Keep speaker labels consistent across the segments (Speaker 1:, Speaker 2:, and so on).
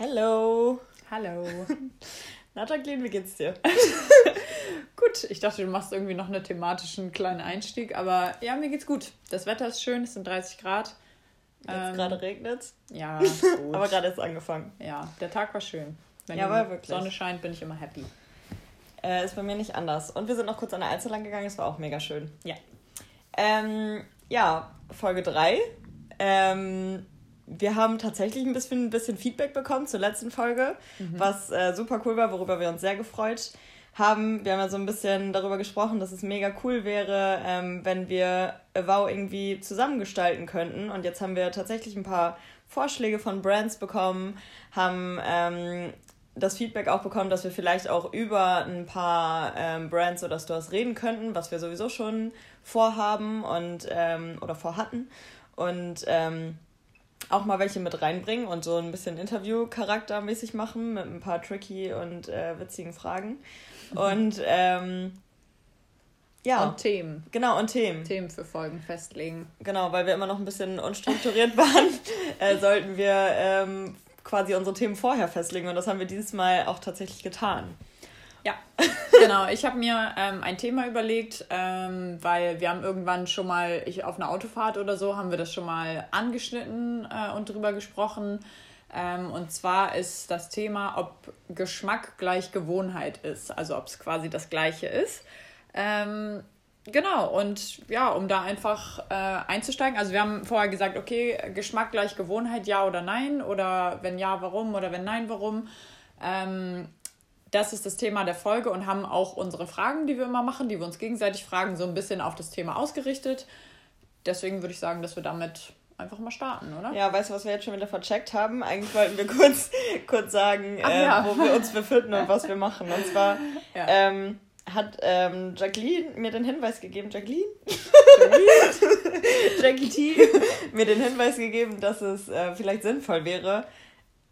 Speaker 1: Hello.
Speaker 2: Hallo.
Speaker 1: Na, Jacqueline, wie geht's dir?
Speaker 2: gut, ich dachte, du machst irgendwie noch einen thematischen kleinen Einstieg, aber ja, mir geht's gut. Das Wetter ist schön, es sind 30 Grad.
Speaker 1: Jetzt ähm, gerade regnet's.
Speaker 2: Ja,
Speaker 1: gut. aber gerade ist angefangen.
Speaker 2: Ja, der Tag war schön. Wenn
Speaker 1: ja, war wirklich.
Speaker 2: Sonne scheint, bin ich immer happy.
Speaker 1: Äh, ist bei mir nicht anders. Und wir sind noch kurz an der Alster lang gegangen, es war auch mega schön.
Speaker 2: Ja.
Speaker 1: Ähm, ja, Folge 3. Ähm, wir haben tatsächlich ein bisschen, ein bisschen Feedback bekommen zur letzten Folge, mhm. was äh, super cool war, worüber wir uns sehr gefreut haben. Wir haben ja so ein bisschen darüber gesprochen, dass es mega cool wäre, ähm, wenn wir Avow irgendwie zusammengestalten könnten. Und jetzt haben wir tatsächlich ein paar Vorschläge von Brands bekommen, haben ähm, das Feedback auch bekommen, dass wir vielleicht auch über ein paar ähm, Brands oder Stores reden könnten, was wir sowieso schon vorhaben und ähm, oder vorhatten. Und ähm, auch mal welche mit reinbringen und so ein bisschen Interview-Charaktermäßig machen mit ein paar tricky und äh, witzigen Fragen. Und ähm,
Speaker 2: ja. Und Themen.
Speaker 1: Genau, und Themen.
Speaker 2: Themen für Folgen festlegen.
Speaker 1: Genau, weil wir immer noch ein bisschen unstrukturiert waren, äh, sollten wir ähm, quasi unsere Themen vorher festlegen. Und das haben wir dieses Mal auch tatsächlich getan.
Speaker 2: Ja, genau. Ich habe mir ähm, ein Thema überlegt, ähm, weil wir haben irgendwann schon mal, ich auf einer Autofahrt oder so, haben wir das schon mal angeschnitten äh, und drüber gesprochen. Ähm, und zwar ist das Thema, ob Geschmack gleich Gewohnheit ist, also ob es quasi das gleiche ist. Ähm, genau, und ja, um da einfach äh, einzusteigen, also wir haben vorher gesagt, okay, Geschmack gleich Gewohnheit, ja oder nein, oder wenn ja, warum, oder wenn nein, warum. Ähm, das ist das Thema der Folge und haben auch unsere Fragen, die wir immer machen, die wir uns gegenseitig fragen, so ein bisschen auf das Thema ausgerichtet. Deswegen würde ich sagen, dass wir damit einfach mal starten, oder?
Speaker 1: Ja, weißt du, was wir jetzt schon wieder vercheckt haben? Eigentlich wollten wir kurz, kurz sagen, äh, ja. wo wir uns befinden und was wir machen. Und zwar ja. ähm, hat ähm, Jacqueline mir den Hinweis gegeben, Jacqueline? Jackie T mir den Hinweis gegeben, dass es äh, vielleicht sinnvoll wäre,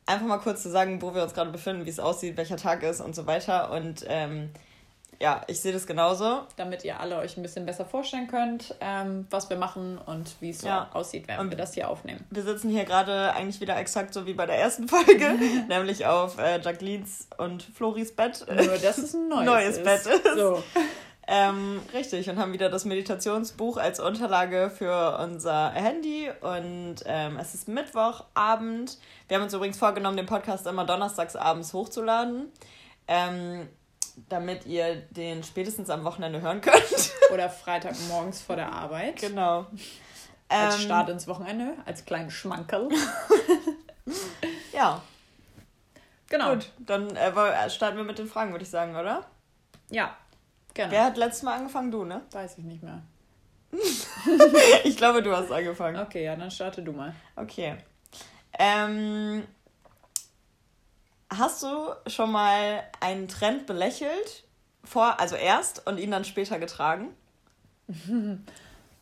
Speaker 1: einfach mal kurz zu sagen, wo wir uns gerade befinden, wie es aussieht, welcher Tag ist und so weiter. Und ähm, ja, ich sehe das genauso.
Speaker 2: Damit ihr alle euch ein bisschen besser vorstellen könnt, ähm, was wir machen und wie es so ja. aussieht, wenn und wir das hier aufnehmen.
Speaker 1: Wir sitzen hier gerade eigentlich wieder exakt so wie bei der ersten Folge, nämlich auf äh, Jacquelines und Floris Bett.
Speaker 2: Nur, dass es ein neues,
Speaker 1: neues Bett ist. So. Ähm, richtig, und haben wieder das Meditationsbuch als Unterlage für unser Handy. Und ähm, es ist Mittwochabend. Wir haben uns übrigens vorgenommen, den Podcast immer donnerstags abends hochzuladen. Ähm, damit ihr den spätestens am Wochenende hören könnt.
Speaker 2: Oder Freitagmorgens vor der Arbeit.
Speaker 1: Genau.
Speaker 2: Als ähm, Start ins Wochenende, als kleinen Schmankerl.
Speaker 1: ja. Genau. Gut, dann äh, starten wir mit den Fragen, würde ich sagen, oder?
Speaker 2: Ja,
Speaker 1: Genau. Wer hat letztes Mal angefangen? Du, ne?
Speaker 2: Weiß ich nicht mehr.
Speaker 1: ich glaube, du hast angefangen.
Speaker 2: Okay, ja, dann starte du mal.
Speaker 1: Okay. Ähm, hast du schon mal einen Trend belächelt? Vor, also erst und ihn dann später getragen?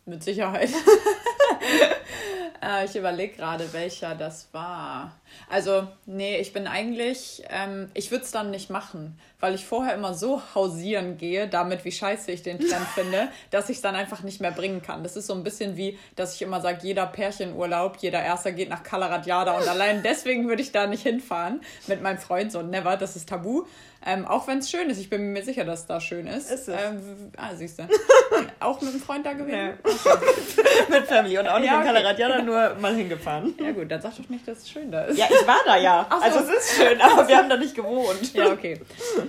Speaker 2: Mit Sicherheit. äh, ich überlege gerade, welcher das war. Also, nee, ich bin eigentlich, ähm, ich würde es dann nicht machen, weil ich vorher immer so hausieren gehe, damit wie scheiße ich den Trend finde, dass ich es dann einfach nicht mehr bringen kann. Das ist so ein bisschen wie, dass ich immer sage, jeder Pärchenurlaub, jeder Erster geht nach Kalaratjada und allein deswegen würde ich da nicht hinfahren mit meinem Freund, so never, das ist tabu. Ähm, auch wenn es schön ist, ich bin mir sicher, dass es da schön ist. Ist es? Ähm, ah, siehst du. auch mit einem Freund da gewesen? Ja.
Speaker 1: Okay. mit Family und auch nicht ja, in Kalaratjada, nur mal hingefahren.
Speaker 2: Ja gut, dann sag doch nicht, dass es schön da ist.
Speaker 1: Ja, ich war da ja. So. Also es ist schön, aber wir haben da nicht gewohnt.
Speaker 2: Ja, okay.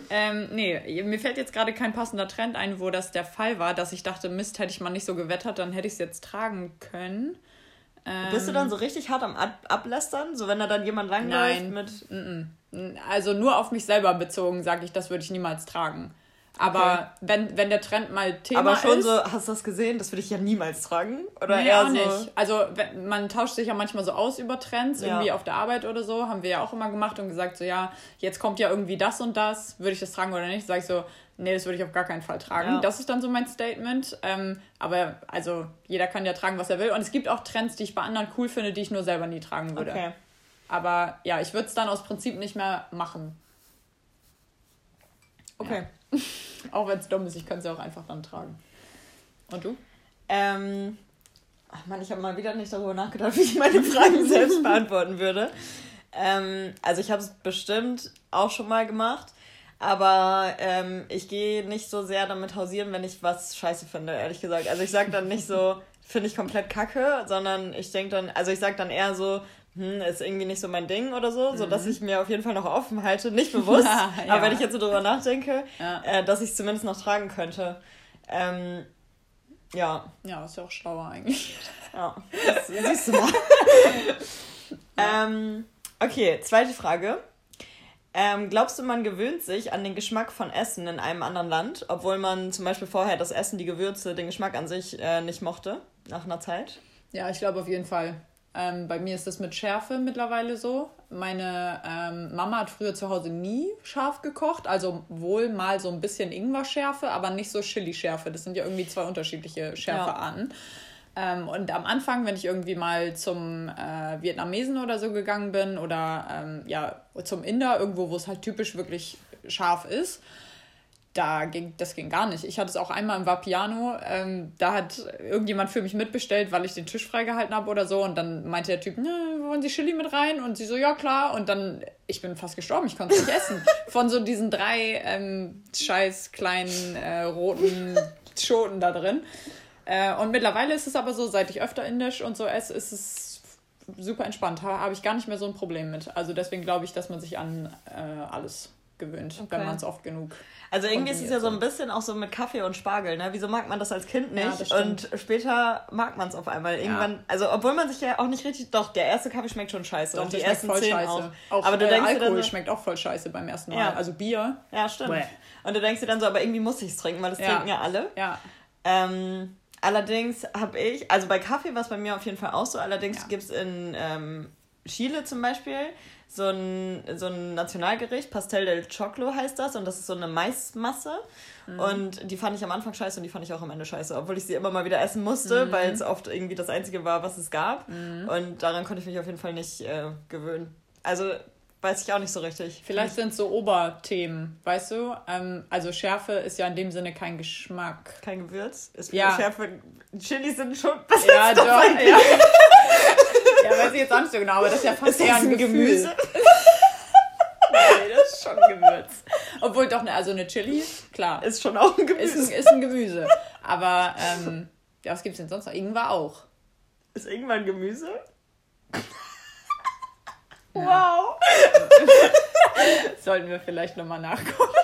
Speaker 2: Ähm, nee, mir fällt jetzt gerade kein passender Trend ein, wo das der Fall war, dass ich dachte, Mist, hätte ich mal nicht so gewettert, dann hätte ich es jetzt tragen können.
Speaker 1: Ähm, Bist du dann so richtig hart am Ab Ablästern? So wenn da dann jemand langläuft mit...
Speaker 2: Nein, also nur auf mich selber bezogen sage ich, das würde ich niemals tragen. Aber okay. wenn, wenn der Trend mal Thema ist. Aber
Speaker 1: schon
Speaker 2: ist,
Speaker 1: so, hast du das gesehen? Das würde ich ja niemals tragen. Oder
Speaker 2: nee, eher auch so nicht. Also man tauscht sich ja manchmal so aus über Trends, ja. irgendwie auf der Arbeit oder so, haben wir ja auch immer gemacht und gesagt, so ja, jetzt kommt ja irgendwie das und das, würde ich das tragen oder nicht? Sag ich so, nee, das würde ich auf gar keinen Fall tragen. Ja. Das ist dann so mein Statement. Ähm, aber also jeder kann ja tragen, was er will. Und es gibt auch Trends, die ich bei anderen cool finde, die ich nur selber nie tragen würde. Okay. Aber ja, ich würde es dann aus Prinzip nicht mehr machen. Okay. Ja. auch wenn es dumm ist, ich kann es ja auch einfach dann tragen. Und du?
Speaker 1: Ähm, ach Mann, ich habe mal wieder nicht darüber nachgedacht, wie ich meine Fragen selbst beantworten würde. Ähm, also ich habe es bestimmt auch schon mal gemacht. Aber ähm, ich gehe nicht so sehr damit hausieren, wenn ich was scheiße finde, ehrlich gesagt. Also ich sage dann nicht so, finde ich komplett kacke, sondern ich denke dann, also ich sage dann eher so, hm, ist irgendwie nicht so mein Ding oder so, mhm. so dass ich mir auf jeden Fall noch offen halte, nicht bewusst, ja, ja. aber wenn ich jetzt so drüber nachdenke, ja. äh, dass ich es zumindest noch tragen könnte. Ähm, ja.
Speaker 2: Ja, ist ja auch schlauer eigentlich. Ja,
Speaker 1: das siehst du mal. ähm, okay, zweite Frage. Ähm, glaubst du, man gewöhnt sich an den Geschmack von Essen in einem anderen Land, obwohl man zum Beispiel vorher das Essen, die Gewürze, den Geschmack an sich äh, nicht mochte, nach einer Zeit?
Speaker 2: Ja, ich glaube auf jeden Fall. Ähm, bei mir ist das mit Schärfe mittlerweile so. Meine ähm, Mama hat früher zu Hause nie scharf gekocht, also wohl mal so ein bisschen Ingwer-Schärfe, aber nicht so Chili-Schärfe. Das sind ja irgendwie zwei unterschiedliche Schärfearten. Ja. Ähm, und am Anfang, wenn ich irgendwie mal zum äh, Vietnamesen oder so gegangen bin oder ähm, ja, zum Inder, irgendwo, wo es halt typisch wirklich scharf ist, da ging, das ging gar nicht. Ich hatte es auch einmal im Vapiano, ähm, da hat irgendjemand für mich mitbestellt, weil ich den Tisch freigehalten habe oder so. Und dann meinte der Typ, wollen Sie Chili mit rein? Und sie so, ja klar. Und dann, ich bin fast gestorben, ich konnte es nicht essen. Von so diesen drei ähm, scheiß kleinen äh, roten Schoten da drin. Äh, und mittlerweile ist es aber so, seit ich öfter indisch und so esse, ist es super entspannt. Ha, Habe ich gar nicht mehr so ein Problem mit. Also deswegen glaube ich, dass man sich an äh, alles gewöhnt, okay. wenn man es oft genug.
Speaker 1: Also irgendwie ist es ja so ein bisschen auch so mit Kaffee und Spargel, ne? Wieso mag man das als Kind nicht? Ja, und später mag man es auf einmal. Irgendwann, ja. also obwohl man sich ja auch nicht richtig. Doch, der erste Kaffee schmeckt schon scheiße. Doch, und die ersten voll scheiße.
Speaker 2: Auch. auch. Aber du äh, denkst Alkohol dir dann so, schmeckt auch voll scheiße beim ersten Mal. Ja. Also Bier.
Speaker 1: Ja, stimmt. Bäh. Und du denkst dir dann so, aber irgendwie muss ich es trinken, weil das trinken ja alle. Ja. Ähm, Allerdings habe ich, also bei Kaffee war es bei mir auf jeden Fall auch so. Allerdings ja. gibt es in ähm, Chile zum Beispiel so ein, so ein Nationalgericht, Pastel del Choclo heißt das, und das ist so eine Maismasse. Mhm. Und die fand ich am Anfang scheiße und die fand ich auch am Ende scheiße, obwohl ich sie immer mal wieder essen musste, mhm. weil es oft irgendwie das Einzige war, was es gab. Mhm. Und daran konnte ich mich auf jeden Fall nicht äh, gewöhnen. Also Weiß ich auch nicht so richtig.
Speaker 2: Vielleicht sind es so Oberthemen, weißt du? Ähm, also Schärfe ist ja in dem Sinne kein Geschmack.
Speaker 1: Kein Gewürz? Ist ja. Schärfe. Chili sind schon. Was ja,
Speaker 2: doch. Ja. ja, weiß ich jetzt auch nicht so genau, aber das ist ja fast eher ein, Gemüse. nee, das ist schon ein Gewürz. Obwohl doch, ne, also eine Chili, klar.
Speaker 1: Ist schon auch ein Gemüse.
Speaker 2: Ist ein, ist ein Gemüse. Aber, ähm, ja, was gibt es denn sonst noch? Ingwer auch.
Speaker 1: Ist Ingwer ein Gemüse? Wow.
Speaker 2: Sollten wir vielleicht nochmal nachgucken.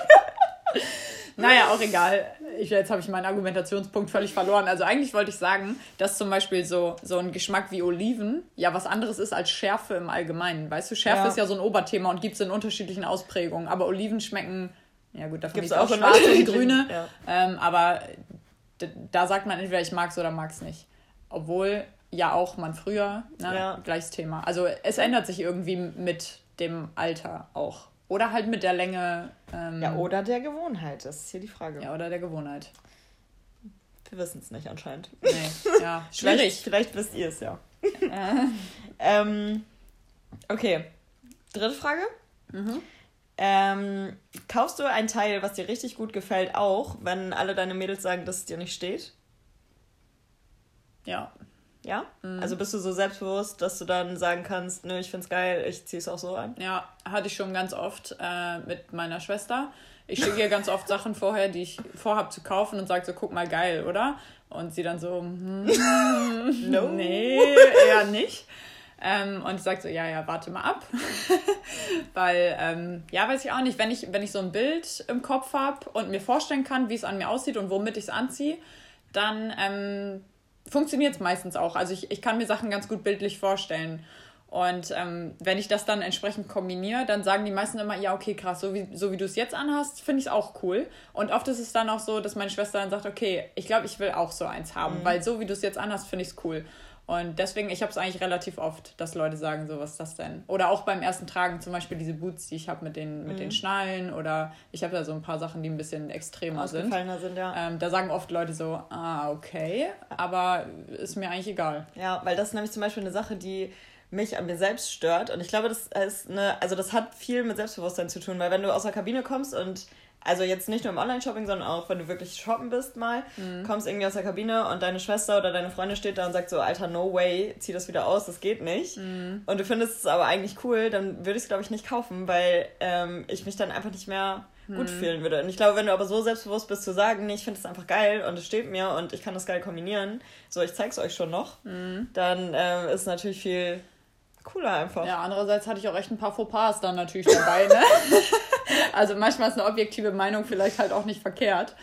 Speaker 2: Naja, auch egal. Ich, jetzt habe ich meinen Argumentationspunkt völlig verloren. Also eigentlich wollte ich sagen, dass zum Beispiel so, so ein Geschmack wie Oliven ja was anderes ist als Schärfe im Allgemeinen. Weißt du, Schärfe ja. ist ja so ein Oberthema und gibt es in unterschiedlichen Ausprägungen. Aber Oliven schmecken, ja gut, davon gibt es auch, auch schwarze und grüne. Ja. Ähm, aber da sagt man entweder ich mag es oder mag es nicht. Obwohl ja auch man früher, ne? Ja. Gleiches Thema. Also es ändert sich irgendwie mit dem Alter auch. Oder halt mit der Länge.
Speaker 1: Ähm, ja, oder der Gewohnheit, das ist hier die Frage.
Speaker 2: Ja, oder der Gewohnheit.
Speaker 1: Wir wissen es nicht anscheinend. Nee, ja, schwierig. vielleicht, vielleicht wisst ihr es ja. ähm, okay, dritte Frage. Mhm. Ähm, kaufst du ein Teil, was dir richtig gut gefällt, auch, wenn alle deine Mädels sagen, dass es dir nicht steht? Ja. Ja? Mhm. Also bist du so selbstbewusst, dass du dann sagen kannst, nö, ich find's geil, ich zieh's auch so an?
Speaker 2: Ja, hatte ich schon ganz oft äh, mit meiner Schwester. Ich schicke ihr ganz oft Sachen vorher, die ich vorhab zu kaufen und sage so, guck mal, geil, oder? Und sie dann so, hm, no. nee, eher nicht. Ähm, und sagt so, ja, ja, warte mal ab. Weil, ähm, ja, weiß ich auch nicht, wenn ich, wenn ich so ein Bild im Kopf habe und mir vorstellen kann, wie es an mir aussieht und womit ich es anziehe, dann ähm, funktioniert es meistens auch. Also ich, ich kann mir Sachen ganz gut bildlich vorstellen. Und ähm, wenn ich das dann entsprechend kombiniere, dann sagen die meisten immer, ja, okay, krass, so wie, so wie du es jetzt anhast, finde ich es auch cool. Und oft ist es dann auch so, dass meine Schwester dann sagt, okay, ich glaube, ich will auch so eins haben, mhm. weil so wie du es jetzt anhast, finde ich es cool. Und deswegen, ich habe es eigentlich relativ oft, dass Leute sagen, so, was ist das denn? Oder auch beim ersten Tragen, zum Beispiel diese Boots, die ich habe mit den, mit den mhm. Schnallen oder ich habe da so ein paar Sachen, die ein bisschen extremer sind. sind ja. Ähm, da sagen oft Leute so, ah, okay, aber ist mir eigentlich egal.
Speaker 1: Ja, weil das ist nämlich zum Beispiel eine Sache, die mich an mir selbst stört. Und ich glaube, das ist eine, also das hat viel mit Selbstbewusstsein zu tun, weil wenn du aus der Kabine kommst und also jetzt nicht nur im Online-Shopping, sondern auch wenn du wirklich shoppen bist mal, mhm. kommst irgendwie aus der Kabine und deine Schwester oder deine Freundin steht da und sagt so, Alter, no way, zieh das wieder aus, das geht nicht. Mhm. Und du findest es aber eigentlich cool, dann würde ich es, glaube ich, nicht kaufen, weil ähm, ich mich dann einfach nicht mehr gut mhm. fühlen würde. Und ich glaube, wenn du aber so selbstbewusst bist zu sagen, nee, ich finde es einfach geil und es steht mir und ich kann das geil kombinieren, so ich zeig's euch schon noch, mhm. dann äh, ist natürlich viel cooler einfach.
Speaker 2: Ja, andererseits hatte ich auch echt ein paar Fauxpas dann natürlich dabei, ne? also manchmal ist eine objektive Meinung vielleicht halt auch nicht verkehrt.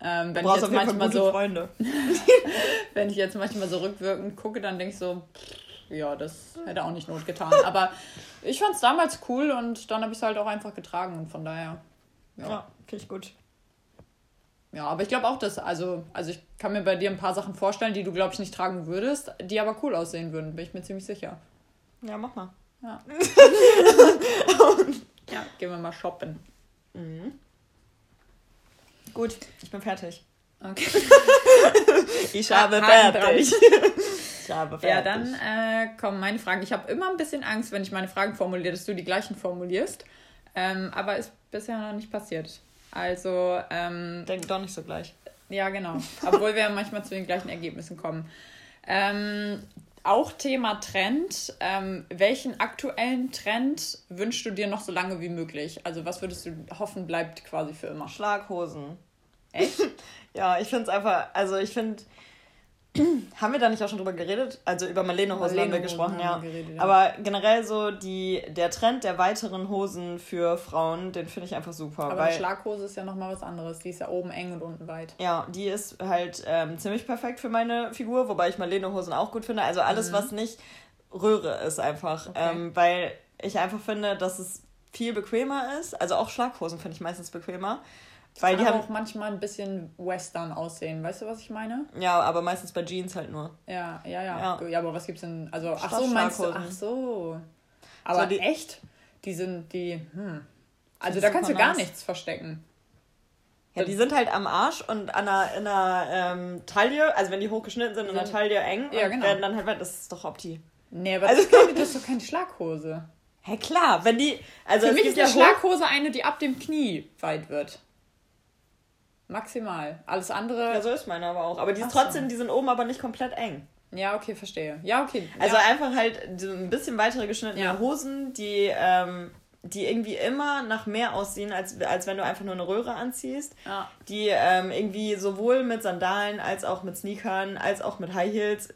Speaker 2: Ähm, wenn ich jetzt manchmal so, Freunde. wenn ich jetzt manchmal so rückwirkend gucke, dann denke ich so, ja, das hätte auch nicht Not getan. Aber ich fand es damals cool und dann habe ich es halt auch einfach getragen und von daher.
Speaker 1: Ja, ja finde ich gut.
Speaker 2: Ja, aber ich glaube auch, dass, also, also ich kann mir bei dir ein paar Sachen vorstellen, die du, glaube ich, nicht tragen würdest, die aber cool aussehen würden, bin ich mir ziemlich sicher.
Speaker 1: Ja, mach mal.
Speaker 2: Ja. ja, gehen wir mal shoppen. Mhm.
Speaker 1: Gut, ich bin fertig. Okay. ich habe fertig.
Speaker 2: ich habe fertig. Ja, dann äh, kommen meine Fragen. Ich habe immer ein bisschen Angst, wenn ich meine Fragen formuliere, dass du die gleichen formulierst. Ähm, aber ist bisher noch nicht passiert. Also. Ähm,
Speaker 1: Denk doch nicht so gleich.
Speaker 2: Ja, genau. Obwohl wir manchmal zu den gleichen Ergebnissen kommen. Ähm, auch Thema Trend. Ähm, welchen aktuellen Trend wünschst du dir noch so lange wie möglich? Also was würdest du hoffen, bleibt quasi für immer?
Speaker 1: Schlaghosen. Echt? ja, ich finde es einfach, also ich finde, haben wir da nicht auch schon drüber geredet? Also über Marlene Hosen Marlene haben wir gesprochen, ja. Geredet, ja. Aber generell so die, der Trend der weiteren Hosen für Frauen, den finde ich einfach super.
Speaker 2: Aber weil, Schlaghose ist ja nochmal was anderes. Die ist ja oben eng und unten weit.
Speaker 1: Ja, die ist halt ähm, ziemlich perfekt für meine Figur, wobei ich Marlene Hosen auch gut finde. Also alles, mhm. was nicht Röhre ist einfach. Okay. Ähm, weil ich einfach finde, dass es viel bequemer ist. Also auch Schlaghosen finde ich meistens bequemer.
Speaker 2: Weil die haben auch manchmal ein bisschen Western aussehen. Weißt du, was ich meine?
Speaker 1: Ja, aber meistens bei Jeans halt nur.
Speaker 2: Ja, ja, ja. Ja, ja aber was gibt's denn? Also, ach so, meinst du? Ach so. Aber so, die, echt? Die sind die. Hm. Also da kannst du gar nice. nichts verstecken.
Speaker 1: Ja, die sind halt am Arsch und an der, in der ähm, Taille, also wenn die hochgeschnitten sind, in der Taille eng ja, und genau. werden dann halt, das ist doch Opti.
Speaker 2: Nee, aber also, das, das ist doch keine Schlaghose.
Speaker 1: Hä, hey, klar, wenn die,
Speaker 2: also Für mich ist eine Schlaghose eine, die ab dem Knie weit wird. Maximal. Alles andere.
Speaker 1: Ja, so ist meine aber auch. Aber die ist trotzdem, die sind oben aber nicht komplett eng.
Speaker 2: Ja, okay, verstehe. Ja, okay.
Speaker 1: Also
Speaker 2: ja.
Speaker 1: einfach halt ein bisschen weitere geschnittene ja. Hosen, die, ähm, die irgendwie immer nach mehr aussehen, als, als wenn du einfach nur eine Röhre anziehst. Ja. Die ähm, irgendwie sowohl mit Sandalen als auch mit Sneakern, als auch mit High Heels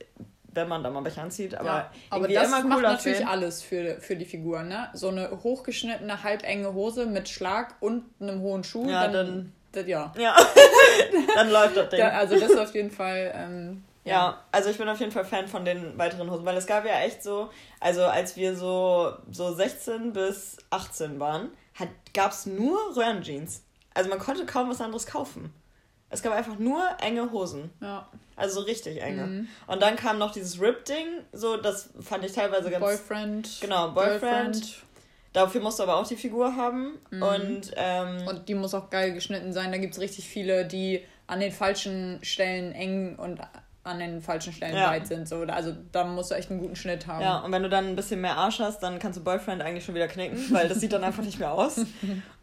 Speaker 1: wenn man da mal welche anzieht. Aber, ja, aber
Speaker 2: das immer macht natürlich sehen. alles für, für die Figur, ne? So eine hochgeschnittene, halbenge Hose mit Schlag und einem hohen Schuh. Ja, dann, dann das, ja. Ja, dann läuft das Ding. Da, also das auf jeden Fall. Ähm,
Speaker 1: ja. ja. also ich bin auf jeden Fall Fan von den weiteren Hosen, weil es gab ja echt so, also als wir so, so 16 bis 18 waren, gab es nur Röhrenjeans. Also man konnte kaum was anderes kaufen. Es gab einfach nur enge Hosen. Ja. Also so richtig enge. Mhm. Und dann kam noch dieses Rip-Ding, so das fand ich teilweise ganz. Boyfriend. Genau, Boyfriend. Girlfriend. Dafür musst du aber auch die Figur haben. Mhm. Und, ähm,
Speaker 2: und die muss auch geil geschnitten sein. Da gibt es richtig viele, die an den falschen Stellen eng und an den falschen Stellen ja. weit sind. So. Also da musst du echt einen guten Schnitt haben.
Speaker 1: Ja, und wenn du dann ein bisschen mehr Arsch hast, dann kannst du Boyfriend eigentlich schon wieder knicken, weil das sieht dann einfach nicht mehr aus.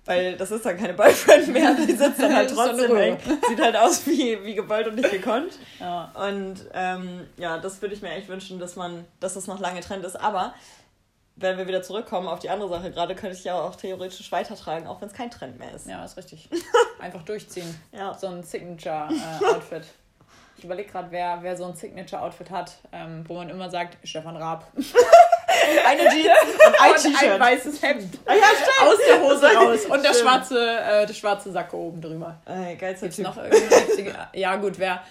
Speaker 1: Weil das ist dann keine Boyfriend mehr, die sitzt dann halt trotzdem eng. Sieht halt aus wie, wie gewollt und nicht gekonnt. Ja. Und ähm, ja, das würde ich mir echt wünschen, dass man, dass das noch lange Trend ist. Aber wenn wir wieder zurückkommen auf die andere Sache, gerade könnte ich ja auch theoretisch weitertragen, auch wenn es kein Trend mehr ist.
Speaker 2: Ja, ist richtig. Einfach durchziehen. Ja. So ein Signature-Outfit. Äh, ich überlege gerade, wer, wer so ein Signature-Outfit hat, ähm, wo man immer sagt, Stefan Raab. Eine Jeans und ein T-Shirt. ein weißes Hemd. Ah, ja, stimmt. Aus der Hose raus. Und der schwarze, äh, der schwarze Sack oben drüber. Äh, geilster Typ. noch Ja gut, wer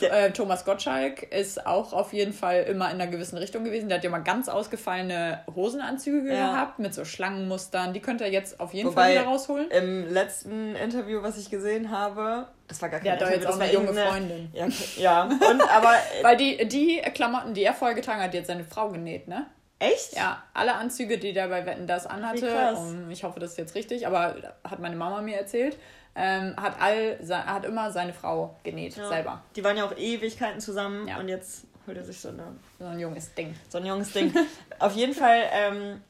Speaker 2: äh, Thomas Gottschalk ist auch auf jeden Fall immer in einer gewissen Richtung gewesen. Der hat ja mal ganz ausgefallene Hosenanzüge ja. gehabt mit so Schlangenmustern. Die könnte er jetzt auf jeden Wobei, Fall wieder
Speaker 1: rausholen. Im letzten Interview, was ich gesehen habe, das war gar kein Der hat jetzt auch eine junge
Speaker 2: Freundin. Ja, ja. Und, aber, Weil die, die Klamotten, die er vorher getragen hat, jetzt seine Frau genäht, ne? Echt? Ja, alle Anzüge, die der bei Wetten das anhatte, um, ich hoffe, das ist jetzt richtig, aber hat meine Mama mir erzählt, ähm, hat, all, hat immer seine Frau genäht, ja. selber.
Speaker 1: Die waren ja auch Ewigkeiten zusammen ja. und jetzt holt er sich so, eine,
Speaker 2: so ein junges Ding.
Speaker 1: So ein junges Ding. Auf jeden Fall, ähm,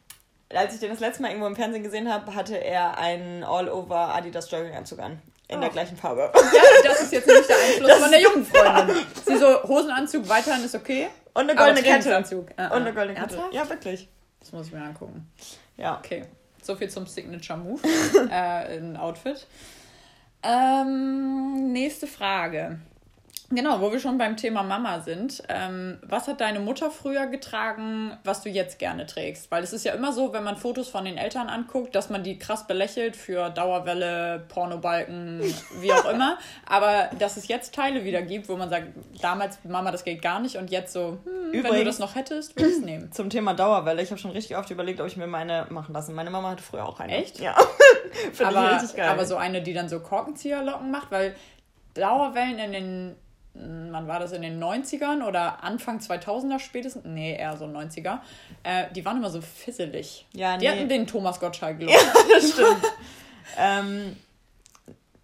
Speaker 1: als ich den das letzte Mal irgendwo im Fernsehen gesehen habe, hatte er einen All-Over Adidas Jogginganzug an. In oh. der gleichen Farbe. Ja, das ist jetzt nicht der
Speaker 2: Einfluss das von der jungen Freundin. Sie so, Hosenanzug weiterhin ist okay. Und eine goldene Kette. Anzug. -uh. Und eine goldene Kette. Ja, wirklich. Das muss ich mir angucken. Ja. Okay. So viel zum Signature Move. äh, ein Outfit. Ähm, nächste Frage. Genau, wo wir schon beim Thema Mama sind. Ähm, was hat deine Mutter früher getragen, was du jetzt gerne trägst? Weil es ist ja immer so, wenn man Fotos von den Eltern anguckt, dass man die krass belächelt für Dauerwelle, Pornobalken, wie auch immer. Aber dass es jetzt Teile wieder gibt, wo man sagt, damals, Mama, das geht gar nicht und jetzt so, hm, Übrigens, wenn du das noch hättest, würde ich es nehmen.
Speaker 1: Zum Thema Dauerwelle, ich habe schon richtig oft überlegt, ob ich mir meine machen lassen. Meine Mama hatte früher auch eine. Echt? Ja.
Speaker 2: Finde ich richtig geil. Aber so eine, die dann so Korkenzieherlocken macht, weil Dauerwellen in den wann war das in den 90ern oder Anfang 2000er spätestens? Nee, eher so 90er. Äh, die waren immer so fisselig. Ja, die nee. hatten den Thomas Gottschalk-Look. Ja, das
Speaker 1: stimmt. ähm,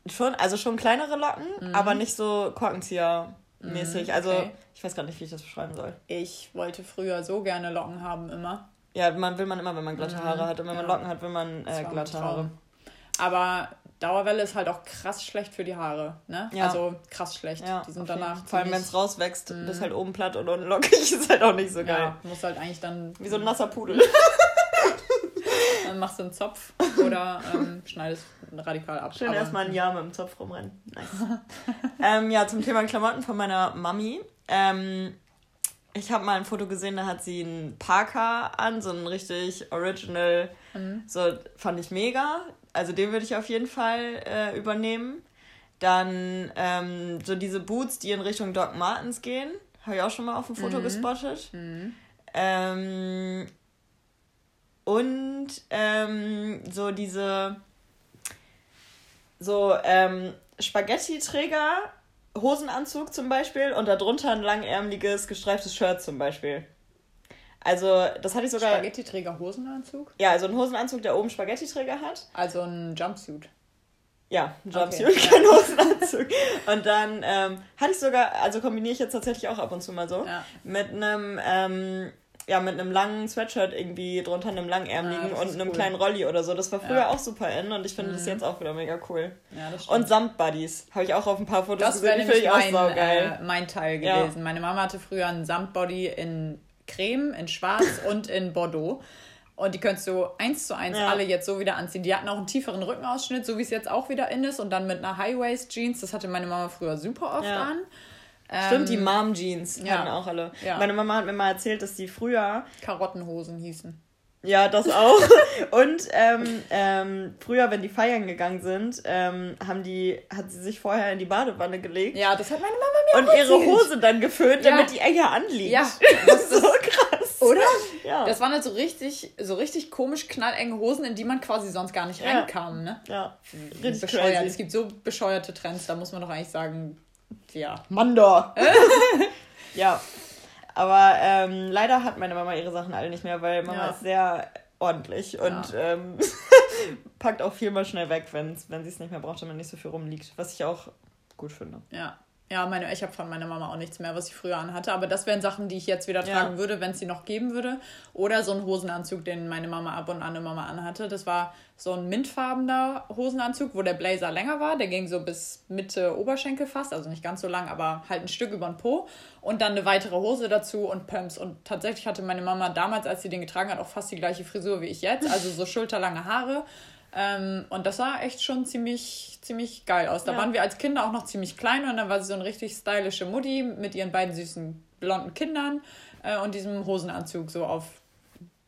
Speaker 1: schon, also schon kleinere Locken, mhm. aber nicht so Korkenzieher-mäßig. Mhm, also okay. ich weiß gar nicht, wie ich das beschreiben soll.
Speaker 2: Ich wollte früher so gerne Locken haben, immer.
Speaker 1: Ja, man will man immer, wenn man glatte mhm. Haare hat. Und wenn ja. man Locken hat, will man äh, glatte Haare.
Speaker 2: Aber Dauerwelle ist halt auch krass schlecht für die Haare, ne? Ja. Also krass schlecht. Ja, die sind
Speaker 1: danach. Vor allem, wenn es rauswächst, mm. bist halt oben platt und unten lockig, ist halt auch nicht so geil. Ja,
Speaker 2: muss halt eigentlich dann.
Speaker 1: Wie so ein nasser Pudel.
Speaker 2: dann machst du einen Zopf oder ähm, schneidest radikal ab.
Speaker 1: Schön erstmal ein Jahr mit dem Zopf rumrennen. Nice. ähm, ja, zum Thema Klamotten von meiner Mami. Ähm, ich habe mal ein Foto gesehen, da hat sie einen Parker an, so ein richtig original. Mhm. So fand ich mega also den würde ich auf jeden Fall äh, übernehmen. Dann ähm, so diese Boots, die in Richtung Doc Martens gehen. Habe ich auch schon mal auf dem Foto mhm. gespottet. Mhm. Ähm, und ähm, so diese so ähm, Spaghetti-Träger, Hosenanzug zum Beispiel und darunter ein langärmeliges, gestreiftes Shirt zum Beispiel. Also, das hatte ich sogar.
Speaker 2: Spaghetti-Träger Hosenanzug?
Speaker 1: Ja, also ein Hosenanzug, der oben Spaghetti-Träger hat.
Speaker 2: Also ein Jumpsuit.
Speaker 1: Ja, ein Jumpsuit, okay, kein ja. Hosenanzug. Und dann ähm, hatte ich sogar, also kombiniere ich jetzt tatsächlich auch ab und zu mal so, ja. mit einem, ähm, ja, mit einem langen Sweatshirt irgendwie drunter, einem langärmeligen ja, und einem cool. kleinen Rolli oder so. Das war früher auch super in und ich finde mhm. das jetzt auch wieder mega cool. Ja, das stimmt. Und Samtbuddies habe ich auch auf ein paar Fotos das gesehen. Das wäre
Speaker 2: nämlich mein, äh, mein Teil gewesen. Meine Mama hatte früher einen Samtbody in Creme, in Schwarz und in Bordeaux. Und die könntest du eins zu eins ja. alle jetzt so wieder anziehen. Die hatten auch einen tieferen Rückenausschnitt, so wie es jetzt auch wieder in ist. Und dann mit einer High-Waist-Jeans. Das hatte meine Mama früher super oft ja. an.
Speaker 1: Stimmt, die ähm, Mom-Jeans ja. hatten auch alle. Ja. Meine Mama hat mir mal erzählt, dass die früher...
Speaker 2: Karottenhosen hießen.
Speaker 1: Ja, das auch. und ähm, ähm, früher, wenn die feiern gegangen sind, ähm, haben die, hat sie sich vorher in die Badewanne gelegt.
Speaker 2: Ja, das hat meine Mama mir
Speaker 1: Und ihre Hose dann geföhnt, ja. damit die enger anliegt. Ja,
Speaker 2: das ist so krass. Oder? Ja. Das waren halt so richtig, so richtig komisch knallenge Hosen, in die man quasi sonst gar nicht reinkam, ne? Ja. Richtig bescheuert. Crazy. Es gibt so bescheuerte Trends, da muss man doch eigentlich sagen, ja. Mandor.
Speaker 1: ja. Aber ähm, leider hat meine Mama ihre Sachen alle nicht mehr, weil Mama ja. ist sehr ordentlich ja. und ähm, packt auch viel mal schnell weg, wenn's, wenn sie es nicht mehr braucht und man nicht so viel rumliegt. Was ich auch gut finde.
Speaker 2: Ja. Ja, meine, ich habe von meiner Mama auch nichts mehr, was ich früher anhatte. Aber das wären Sachen, die ich jetzt wieder tragen ja. würde, wenn es sie noch geben würde. Oder so ein Hosenanzug, den meine Mama ab und an eine Mama anhatte. Das war so ein mintfarbener Hosenanzug, wo der Blazer länger war. Der ging so bis Mitte Oberschenkel fast. Also nicht ganz so lang, aber halt ein Stück über den Po. Und dann eine weitere Hose dazu und Pumps. Und tatsächlich hatte meine Mama damals, als sie den getragen hat, auch fast die gleiche Frisur wie ich jetzt. Also so schulterlange Haare. Ähm, und das sah echt schon ziemlich, ziemlich geil aus. Da ja. waren wir als Kinder auch noch ziemlich klein und dann war sie so eine richtig stylische Mutti mit ihren beiden süßen blonden Kindern äh, und diesem Hosenanzug so auf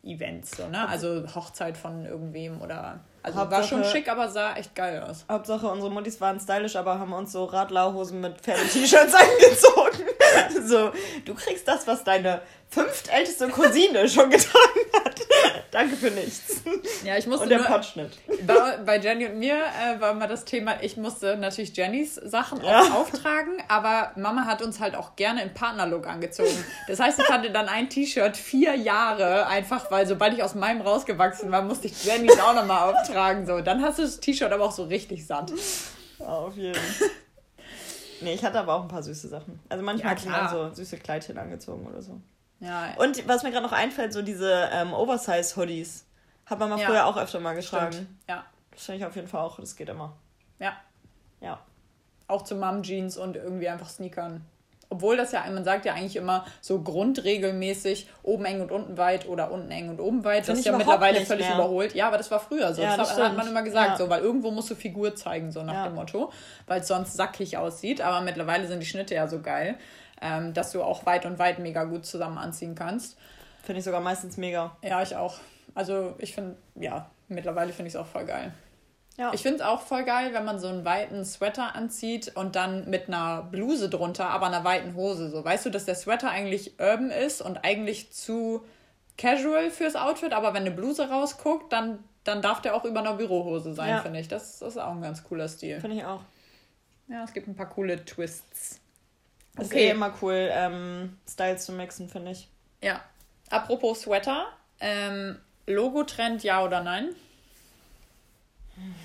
Speaker 2: Events, so, ne? Also Hochzeit von irgendwem oder. Also Hauptsache, war schon schick, aber sah echt geil aus.
Speaker 1: Hauptsache, unsere Muttis waren stylisch, aber haben uns so Radlerhosen mit Pferde-T-Shirts angezogen. so, du kriegst das, was deine fünftälteste Cousine schon getragen hat. Danke für nichts. Ja, ich musste
Speaker 2: und der nur, Potschnitt. Bei, bei Jenny und mir äh, war immer das Thema, ich musste natürlich Jennys Sachen ja. auftragen, aber Mama hat uns halt auch gerne im Partnerlook angezogen. Das heißt, ich hatte dann ein T-Shirt vier Jahre, einfach weil sobald ich aus meinem rausgewachsen war, musste ich Jennys auch nochmal auftragen. So. Dann hast du das T-Shirt aber auch so richtig satt.
Speaker 1: Auf jeden Fall. Nee, ich hatte aber auch ein paar süße Sachen. Also manchmal ja, ich so süße Kleidchen angezogen oder so. Ja. Und was mir gerade noch einfällt, so diese ähm, Oversize-Hoodies. Hat man mal
Speaker 2: Ja.
Speaker 1: früher auch öfter mal getragen.
Speaker 2: Stimmt. Ja.
Speaker 1: Das finde ich auf jeden Fall auch, das geht immer.
Speaker 2: Ja.
Speaker 1: Ja.
Speaker 2: Auch zu Mom-Jeans und irgendwie einfach Sneakern. Obwohl das ja, man sagt ja eigentlich immer so grundregelmäßig oben eng und unten weit oder unten eng und oben weit.
Speaker 1: Find
Speaker 2: das ist ja mittlerweile völlig
Speaker 1: mehr.
Speaker 2: überholt. Ja, aber das war früher so.
Speaker 1: Ja,
Speaker 2: das,
Speaker 1: das
Speaker 2: hat, man immer gesagt,
Speaker 1: Ja.
Speaker 2: so, weil irgendwo musst du Figur zeigen, so nach
Speaker 1: Ja.
Speaker 2: dem Motto, weil es sonst sackig aussieht. Aber mittlerweile sind die Schnitte ja so geil, ähm, dass du auch weit und weit mega gut zusammen anziehen kannst.
Speaker 1: Finde ich sogar meistens mega.
Speaker 2: Ja, ich auch. Also ich finde, ja, mittlerweile finde ich es auch voll geil.
Speaker 1: Ja.
Speaker 2: Ich finde es auch voll geil, wenn man so einen weiten Sweater anzieht und dann mit einer Bluse drunter, aber einer weiten Hose. So, weißt du, dass der Sweater eigentlich urban ist und eigentlich zu casual fürs Outfit, aber wenn eine Bluse rausguckt, dann, dann darf der auch über einer Bürohose sein,
Speaker 1: Ja.
Speaker 2: finde ich. Das, das ist auch ein ganz cooler Stil.
Speaker 1: Finde ich auch.
Speaker 2: Ja, es gibt ein paar coole Twists.
Speaker 1: Ist
Speaker 2: Okay.
Speaker 1: eh immer cool, ähm, Styles zu mixen, finde ich.
Speaker 2: Ja. Apropos Sweater, ähm, Logo-Trend ja oder nein?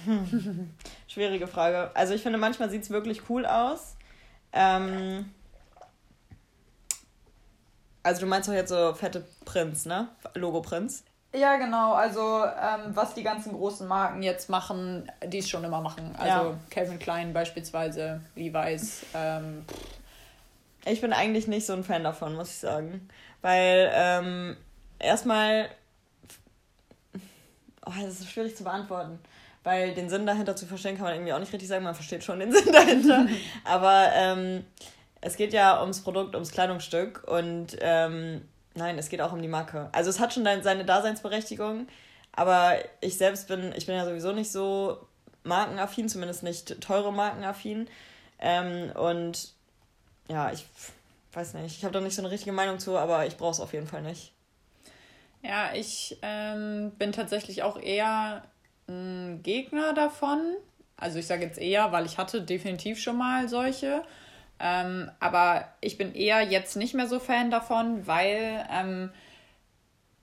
Speaker 1: Schwierige Frage. Also ich finde, manchmal sieht es wirklich cool aus. Ähm, also du meinst doch jetzt so fette Prints, ne? Logo-Prints.
Speaker 2: Ja, genau. Also, ähm, was die ganzen großen Marken jetzt machen, die es schon immer machen. Also,
Speaker 1: Ja.
Speaker 2: Calvin Klein beispielsweise, Levi's. Ähm,
Speaker 1: Ich bin eigentlich nicht so ein Fan davon, muss ich sagen. Weil ähm, erstmal. Oh, das ist schwierig zu beantworten. Weil den Sinn dahinter zu verstehen, kann man irgendwie auch nicht richtig sagen. Man versteht schon den Sinn dahinter. Aber ähm, es geht ja ums Produkt, ums Kleidungsstück. Und ähm, nein, es geht auch um die Marke. Also es hat schon seine Daseinsberechtigung. Aber ich selbst bin, ich bin ja sowieso nicht so markenaffin, zumindest nicht teure markenaffin. Ähm, und ja, ich weiß nicht. Ich habe da nicht so eine richtige Meinung zu, aber ich brauche es auf jeden Fall nicht.
Speaker 2: ja, ich ähm, bin tatsächlich auch eher ein Gegner davon. Also, ich sage jetzt eher, weil ich hatte definitiv schon mal solche. Ähm, aber ich bin eher jetzt nicht mehr so Fan davon, weil ähm,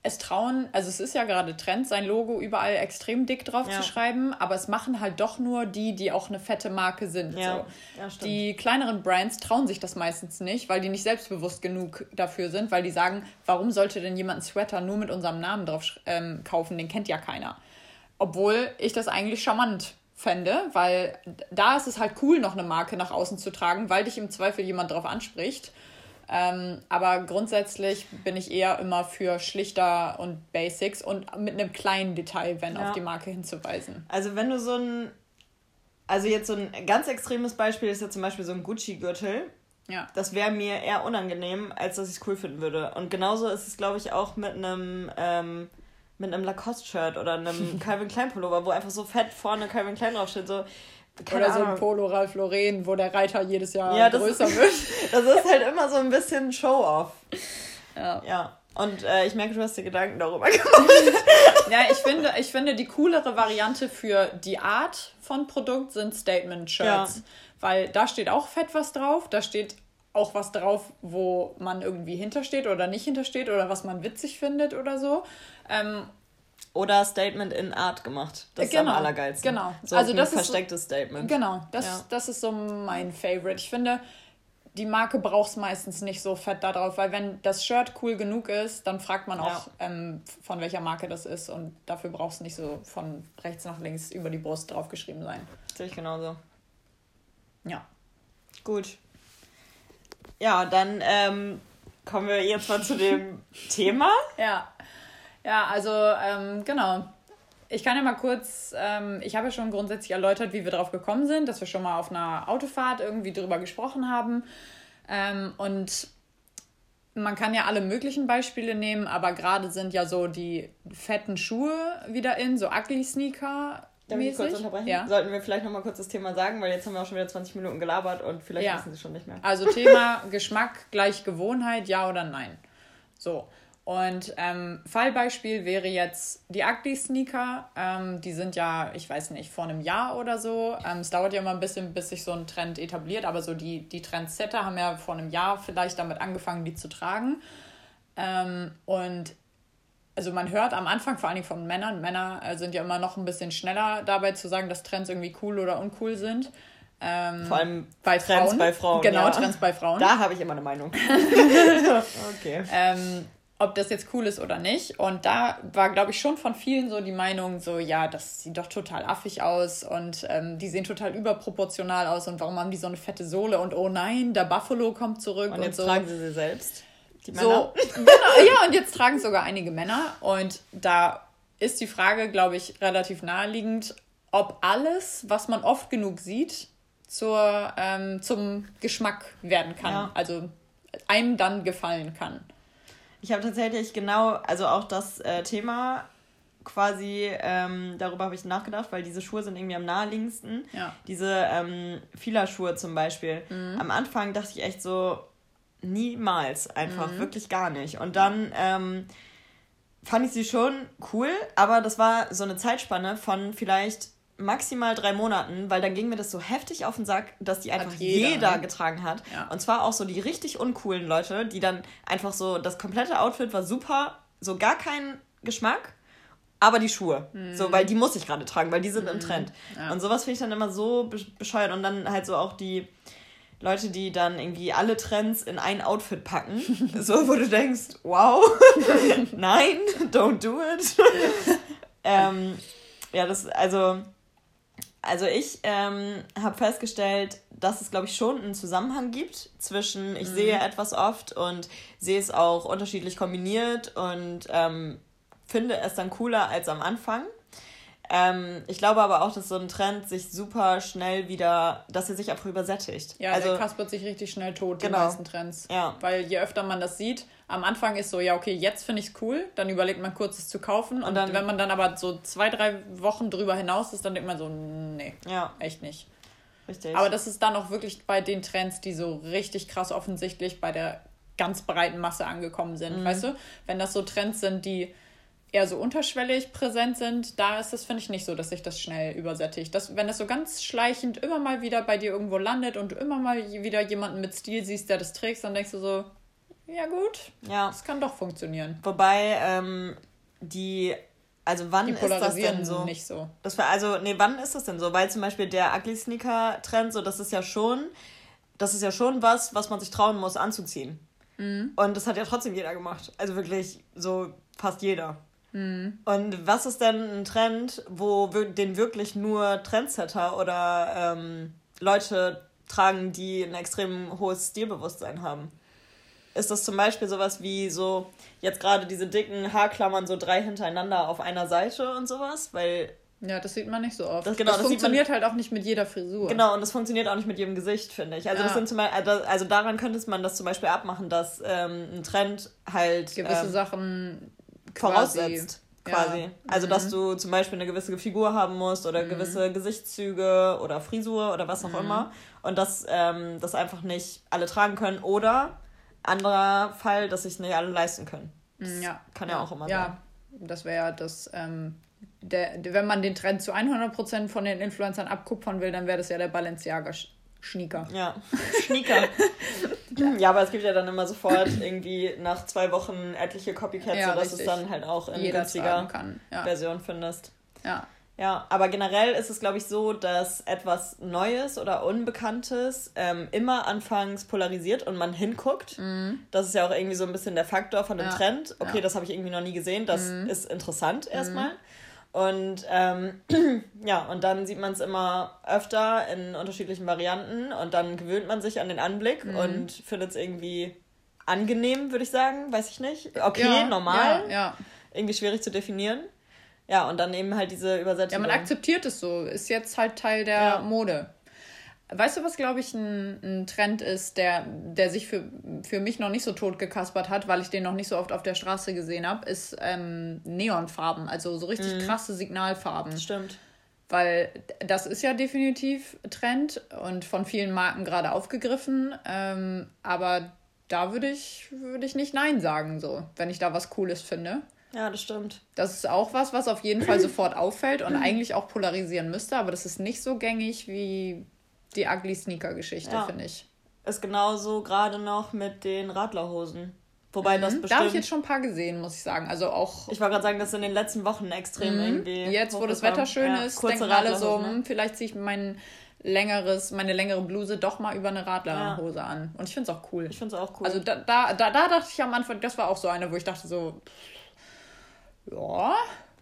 Speaker 2: es trauen, also es ist ja gerade Trend, sein Logo überall extrem dick drauf
Speaker 1: Ja.
Speaker 2: zu schreiben, aber es machen halt doch nur die, die auch eine fette Marke sind.
Speaker 1: Ja,
Speaker 2: so.
Speaker 1: ja.
Speaker 2: Die kleineren Brands trauen sich das meistens nicht, weil die nicht selbstbewusst genug dafür sind, weil die sagen, warum sollte denn jemand einen Sweater nur mit unserem Namen drauf ähm, kaufen, den kennt ja keiner. Obwohl ich das eigentlich charmant fände, weil da ist es halt cool, noch eine Marke nach außen zu tragen, weil dich im Zweifel jemand drauf anspricht. Ähm, aber grundsätzlich bin ich eher immer für schlichter und Basics und mit einem kleinen Detail, wenn
Speaker 1: Ja.
Speaker 2: auf die Marke hinzuweisen.
Speaker 1: Also wenn du so ein, also jetzt so ein ganz extremes Beispiel ist ja zum Beispiel so ein Gucci-Gürtel.
Speaker 2: Ja.
Speaker 1: Das wäre mir eher unangenehm, als dass ich es cool finden würde. Und genauso ist es, glaube ich, auch mit einem ähm, mit einem Lacoste-Shirt oder einem Calvin Klein Pullover, wo einfach so fett vorne Calvin Klein draufsteht. So, keine
Speaker 2: Oder so ein. Polo Ralph Lauren, wo der Reiter jedes Jahr
Speaker 1: Ja, das
Speaker 2: größer
Speaker 1: ist-
Speaker 2: wird.
Speaker 1: Das ist halt immer so ein bisschen Show-off.
Speaker 2: Ja.
Speaker 1: Ja. Und äh, ich merke, du hast dir Gedanken darüber gemacht.
Speaker 2: Ja, ich finde, ich finde, die coolere Variante für die Art von Produkt sind Statement-Shirts.
Speaker 1: Ja.
Speaker 2: Weil da steht auch fett was drauf, da steht auch was drauf, wo man irgendwie hintersteht oder nicht hintersteht oder was man witzig findet oder so. Ähm,
Speaker 1: Oder Statement in Art gemacht. Das ist am
Speaker 2: Genau,
Speaker 1: allergeilsten.
Speaker 2: genau.
Speaker 1: So
Speaker 2: Also
Speaker 1: ein
Speaker 2: das ist so-
Speaker 1: verstecktes Statement.
Speaker 2: genau, das,
Speaker 1: Ja.
Speaker 2: das ist so mein Favorite. Ich finde, die Marke braucht es meistens nicht so fett da drauf, weil wenn das Shirt cool genug ist, dann fragt man auch, ähm, von welcher Marke das ist und dafür braucht es nicht so von rechts nach links über die Brust draufgeschrieben sein.
Speaker 1: Sehe ich genauso.
Speaker 2: Ja.
Speaker 1: Gut. Ja, dann ähm, kommen wir jetzt mal zu dem Thema.
Speaker 2: Ja, ja, also ähm, genau. Ich kann ja mal kurz, ähm, ich habe ja schon grundsätzlich erläutert, wie wir drauf gekommen sind, dass wir schon mal auf einer Autofahrt irgendwie drüber gesprochen haben. Ähm, und man kann ja alle möglichen Beispiele nehmen, aber gerade sind ja so die fetten Schuhe wieder in, so Ugly-Sneaker.
Speaker 1: Darf ich kurz unterbrechen?
Speaker 2: Ja.
Speaker 1: Sollten wir vielleicht nochmal kurz das Thema sagen, weil jetzt haben wir auch schon wieder 20 Minuten gelabert und vielleicht
Speaker 2: Ja.
Speaker 1: wissen sie schon nicht mehr.
Speaker 2: Also Thema Geschmack gleich Gewohnheit, ja oder nein. So. Und ähm, Fallbeispiel wäre jetzt die Ugly-Sneaker. Ähm, die sind ja, ich weiß nicht, vor einem Jahr oder so. Ähm, es dauert ja immer ein bisschen, bis sich so ein Trend etabliert, aber so die, die Trendsetter haben ja vor einem Jahr vielleicht damit angefangen, die zu tragen. Ähm, und also man hört am Anfang vor allen Dingen von Männern, Männer äh, sind ja immer noch ein bisschen schneller dabei zu sagen, dass Trends irgendwie cool oder uncool sind. Ähm,
Speaker 1: Vor allem
Speaker 2: bei
Speaker 1: Trends
Speaker 2: Frauen.
Speaker 1: bei Frauen.
Speaker 2: Genau,
Speaker 1: ja.
Speaker 2: Trends bei Frauen.
Speaker 1: Da habe ich immer eine Meinung. okay.
Speaker 2: Ähm, ob das jetzt cool ist oder nicht. Und da war, glaube ich, schon von vielen so die Meinung, so, ja, das sieht doch total affig aus und ähm, die sehen total überproportional aus und warum haben die so eine fette Sohle und oh nein, der Buffalo kommt zurück und,
Speaker 1: Und jetzt
Speaker 2: so.
Speaker 1: tragen sie sie selbst. Die Männer.
Speaker 2: So, genau, ja, und jetzt tragen sogar einige Männer. Und da ist die Frage, glaube ich, relativ naheliegend, ob alles, was man oft genug sieht, zur, ähm, zum Geschmack werden kann.
Speaker 1: Ja.
Speaker 2: Also einem dann gefallen kann.
Speaker 1: Ich habe tatsächlich genau, also auch das äh, Thema quasi, ähm, darüber habe ich nachgedacht, weil diese Schuhe sind irgendwie am naheliegendsten.
Speaker 2: Ja.
Speaker 1: Diese ähm, Fila-Schuhe zum Beispiel. Am Anfang dachte ich echt so, niemals einfach, wirklich gar nicht. Und dann ähm, fand ich sie schon cool, aber das war so eine Zeitspanne von vielleicht maximal drei Monaten, weil dann ging mir das so heftig auf den Sack, dass die einfach
Speaker 2: jeder,
Speaker 1: jeder,
Speaker 2: ne?
Speaker 1: getragen hat.
Speaker 2: Ja.
Speaker 1: Und zwar auch so die richtig uncoolen Leute, die dann einfach so, das komplette Outfit war super, so gar kein Geschmack, aber die Schuhe. So, weil die muss ich gerade tragen, weil die sind im Trend.
Speaker 2: Ja.
Speaker 1: Und sowas finde ich dann immer so be- bescheuert. Und dann halt so auch die Leute, die dann irgendwie alle Trends in ein Outfit packen. so, wo du denkst, wow, nein, don't do it. ähm, ja, das, also, also ich ähm, habe festgestellt, dass es, glaube ich, schon einen Zusammenhang gibt zwischen, ich sehe etwas oft und sehe es auch unterschiedlich kombiniert und ähm, finde es dann cooler als am Anfang. Ähm, ich glaube aber auch, dass so ein Trend sich super schnell wieder, dass er sich einfach übersättigt.
Speaker 2: Ja,
Speaker 1: also,
Speaker 2: der kaspert sich richtig schnell tot, die
Speaker 1: Genau.
Speaker 2: meisten Trends.
Speaker 1: Ja.
Speaker 2: Weil je öfter man das sieht, am Anfang ist so, ja, okay, jetzt finde ich es cool, dann überlegt man kurz, es zu kaufen. Und,
Speaker 1: dann-
Speaker 2: wenn man dann aber so zwei, drei Wochen drüber hinaus ist, dann denkt man so, nee,
Speaker 1: ja,
Speaker 2: echt nicht.
Speaker 1: richtig.
Speaker 2: Aber das ist dann auch wirklich bei den Trends, die so richtig krass offensichtlich bei der ganz breiten Masse angekommen sind.
Speaker 1: Mhm.
Speaker 2: Weißt du, wenn das so Trends sind, die eher so unterschwellig präsent sind, da ist es, finde ich, nicht so, dass sich das schnell übersättigt. Das, wenn das so ganz schleichend immer mal wieder bei dir irgendwo landet und du immer mal wieder jemanden mit Stil siehst, der das trägt, dann denkst du so, ja gut,
Speaker 1: ja.
Speaker 2: das kann doch funktionieren.
Speaker 1: Wobei, ähm, die, also wann
Speaker 2: Die
Speaker 1: ist das denn so?
Speaker 2: nicht so.
Speaker 1: Das war, also, nee, wann ist das denn so? Weil zum Beispiel der Ugly Sneaker Trend, so, das ist ja schon, das ist ja schon was, was man sich trauen muss anzuziehen.
Speaker 2: Mhm.
Speaker 1: Und das hat ja trotzdem jeder gemacht. Also wirklich so fast jeder.
Speaker 2: Mhm.
Speaker 1: Und was ist denn ein Trend, wo den wirklich nur Trendsetter oder ähm, Leute tragen, die ein extrem hohes Stilbewusstsein haben? Ist das zum Beispiel sowas wie so jetzt gerade diese dicken Haarklammern, so drei hintereinander auf einer Seite und sowas? Weil,
Speaker 2: Ja, das sieht man nicht so oft.
Speaker 1: Das- genau,
Speaker 2: das
Speaker 1: das sieht man-
Speaker 2: funktioniert halt auch nicht mit jeder Frisur.
Speaker 1: genau, und das funktioniert auch nicht mit jedem Gesicht, finde ich. Also, das
Speaker 2: Ja.
Speaker 1: sind zum Beispiel, also- also daran könnte man das zum Beispiel abmachen, dass ähm, ein Trend halt
Speaker 2: Gewisse
Speaker 1: ähm,
Speaker 2: Sachen
Speaker 1: voraussetzt. Quasi.
Speaker 2: Ja.
Speaker 1: Also,
Speaker 2: Mhm.
Speaker 1: dass du zum Beispiel eine gewisse Figur haben musst oder gewisse Gesichtszüge oder Frisur oder was auch
Speaker 2: Mhm.
Speaker 1: immer. Und dass ähm, das einfach nicht alle tragen können. Oder anderer Fall, dass sich nicht alle leisten können.
Speaker 2: Mm, Ja.
Speaker 1: kann ja auch immer
Speaker 2: Ja, das wäre ja das, ähm, der, der, wenn man den Trend zu 100% von den Influencern abkupfern will, dann wäre das ja der Balenciaga-Schnieker.
Speaker 1: Ja, Schnieker. ja, aber es gibt ja dann immer sofort irgendwie nach zwei Wochen etliche Copycats,
Speaker 2: Ja,
Speaker 1: sodass es
Speaker 2: richtig.
Speaker 1: dann halt auch in
Speaker 2: Jeder
Speaker 1: günstiger.
Speaker 2: Ja.
Speaker 1: Version findest.
Speaker 2: ja.
Speaker 1: Ja, aber generell ist es, glaube ich, so, dass etwas Neues oder Unbekanntes ähm, immer anfangs polarisiert und man hinguckt. Das ist ja auch irgendwie so ein bisschen der Faktor von dem
Speaker 2: Mhm. Ja.
Speaker 1: Trend. Okay,
Speaker 2: Ja. Mhm.
Speaker 1: das habe ich irgendwie noch nie gesehen. Das ist interessant erstmal. Und ähm, ja, und dann sieht man es immer öfter in unterschiedlichen Varianten und dann gewöhnt man sich an den Anblick
Speaker 2: Mhm.
Speaker 1: und findet es irgendwie angenehm, würde ich sagen. Weiß ich nicht. Okay,
Speaker 2: ja,
Speaker 1: normal.
Speaker 2: Ja, ja.
Speaker 1: Irgendwie schwierig zu definieren. Ja, und dann eben halt diese
Speaker 2: ja,
Speaker 1: Übersetzung.
Speaker 2: man akzeptiert es so. Ist jetzt halt Teil der
Speaker 1: Ja.
Speaker 2: Mode. Weißt du, was, glaube ich, ein, ein Trend ist, der, der sich für, für mich noch nicht so tot gekaspert hat, weil ich den noch nicht so oft auf der Straße gesehen habe, ist ähm, Neonfarben. Also so richtig
Speaker 1: Mhm.
Speaker 2: krasse Signalfarben.
Speaker 1: Stimmt.
Speaker 2: Weil das ist ja definitiv Trend und von vielen Marken gerade aufgegriffen. Ähm, aber da würde ich, würde ich nicht Nein sagen, so, wenn ich da was Cooles finde.
Speaker 1: Ja, das stimmt.
Speaker 2: Das ist auch was, was auf jeden Fall sofort auffällt und eigentlich auch polarisieren müsste, aber das ist nicht so gängig wie die Ugly Sneaker-Geschichte,
Speaker 1: Ja.
Speaker 2: finde ich.
Speaker 1: Ist genauso gerade noch mit den Radlerhosen. Wobei das
Speaker 2: Mhm. Da
Speaker 1: bestimmt.
Speaker 2: habe ich jetzt schon ein paar gesehen, muss ich sagen. Also auch
Speaker 1: ich wollte gerade sagen, dass in den letzten Wochen extrem irgendwie.
Speaker 2: Mhm. jetzt, wo das. Wetter schön
Speaker 1: Ja,
Speaker 2: ist,
Speaker 1: kurze
Speaker 2: denken alle so,
Speaker 1: Radlerhosen, ne?
Speaker 2: hm, vielleicht ziehe ich meinen längeres, meine längere Bluse doch mal über eine Radlerhose ja. an. Und ich finde es auch cool.
Speaker 1: Ich finde es auch cool.
Speaker 2: Also da, da, da, da dachte ich am Anfang, das war auch so eine, wo ich dachte so, ja,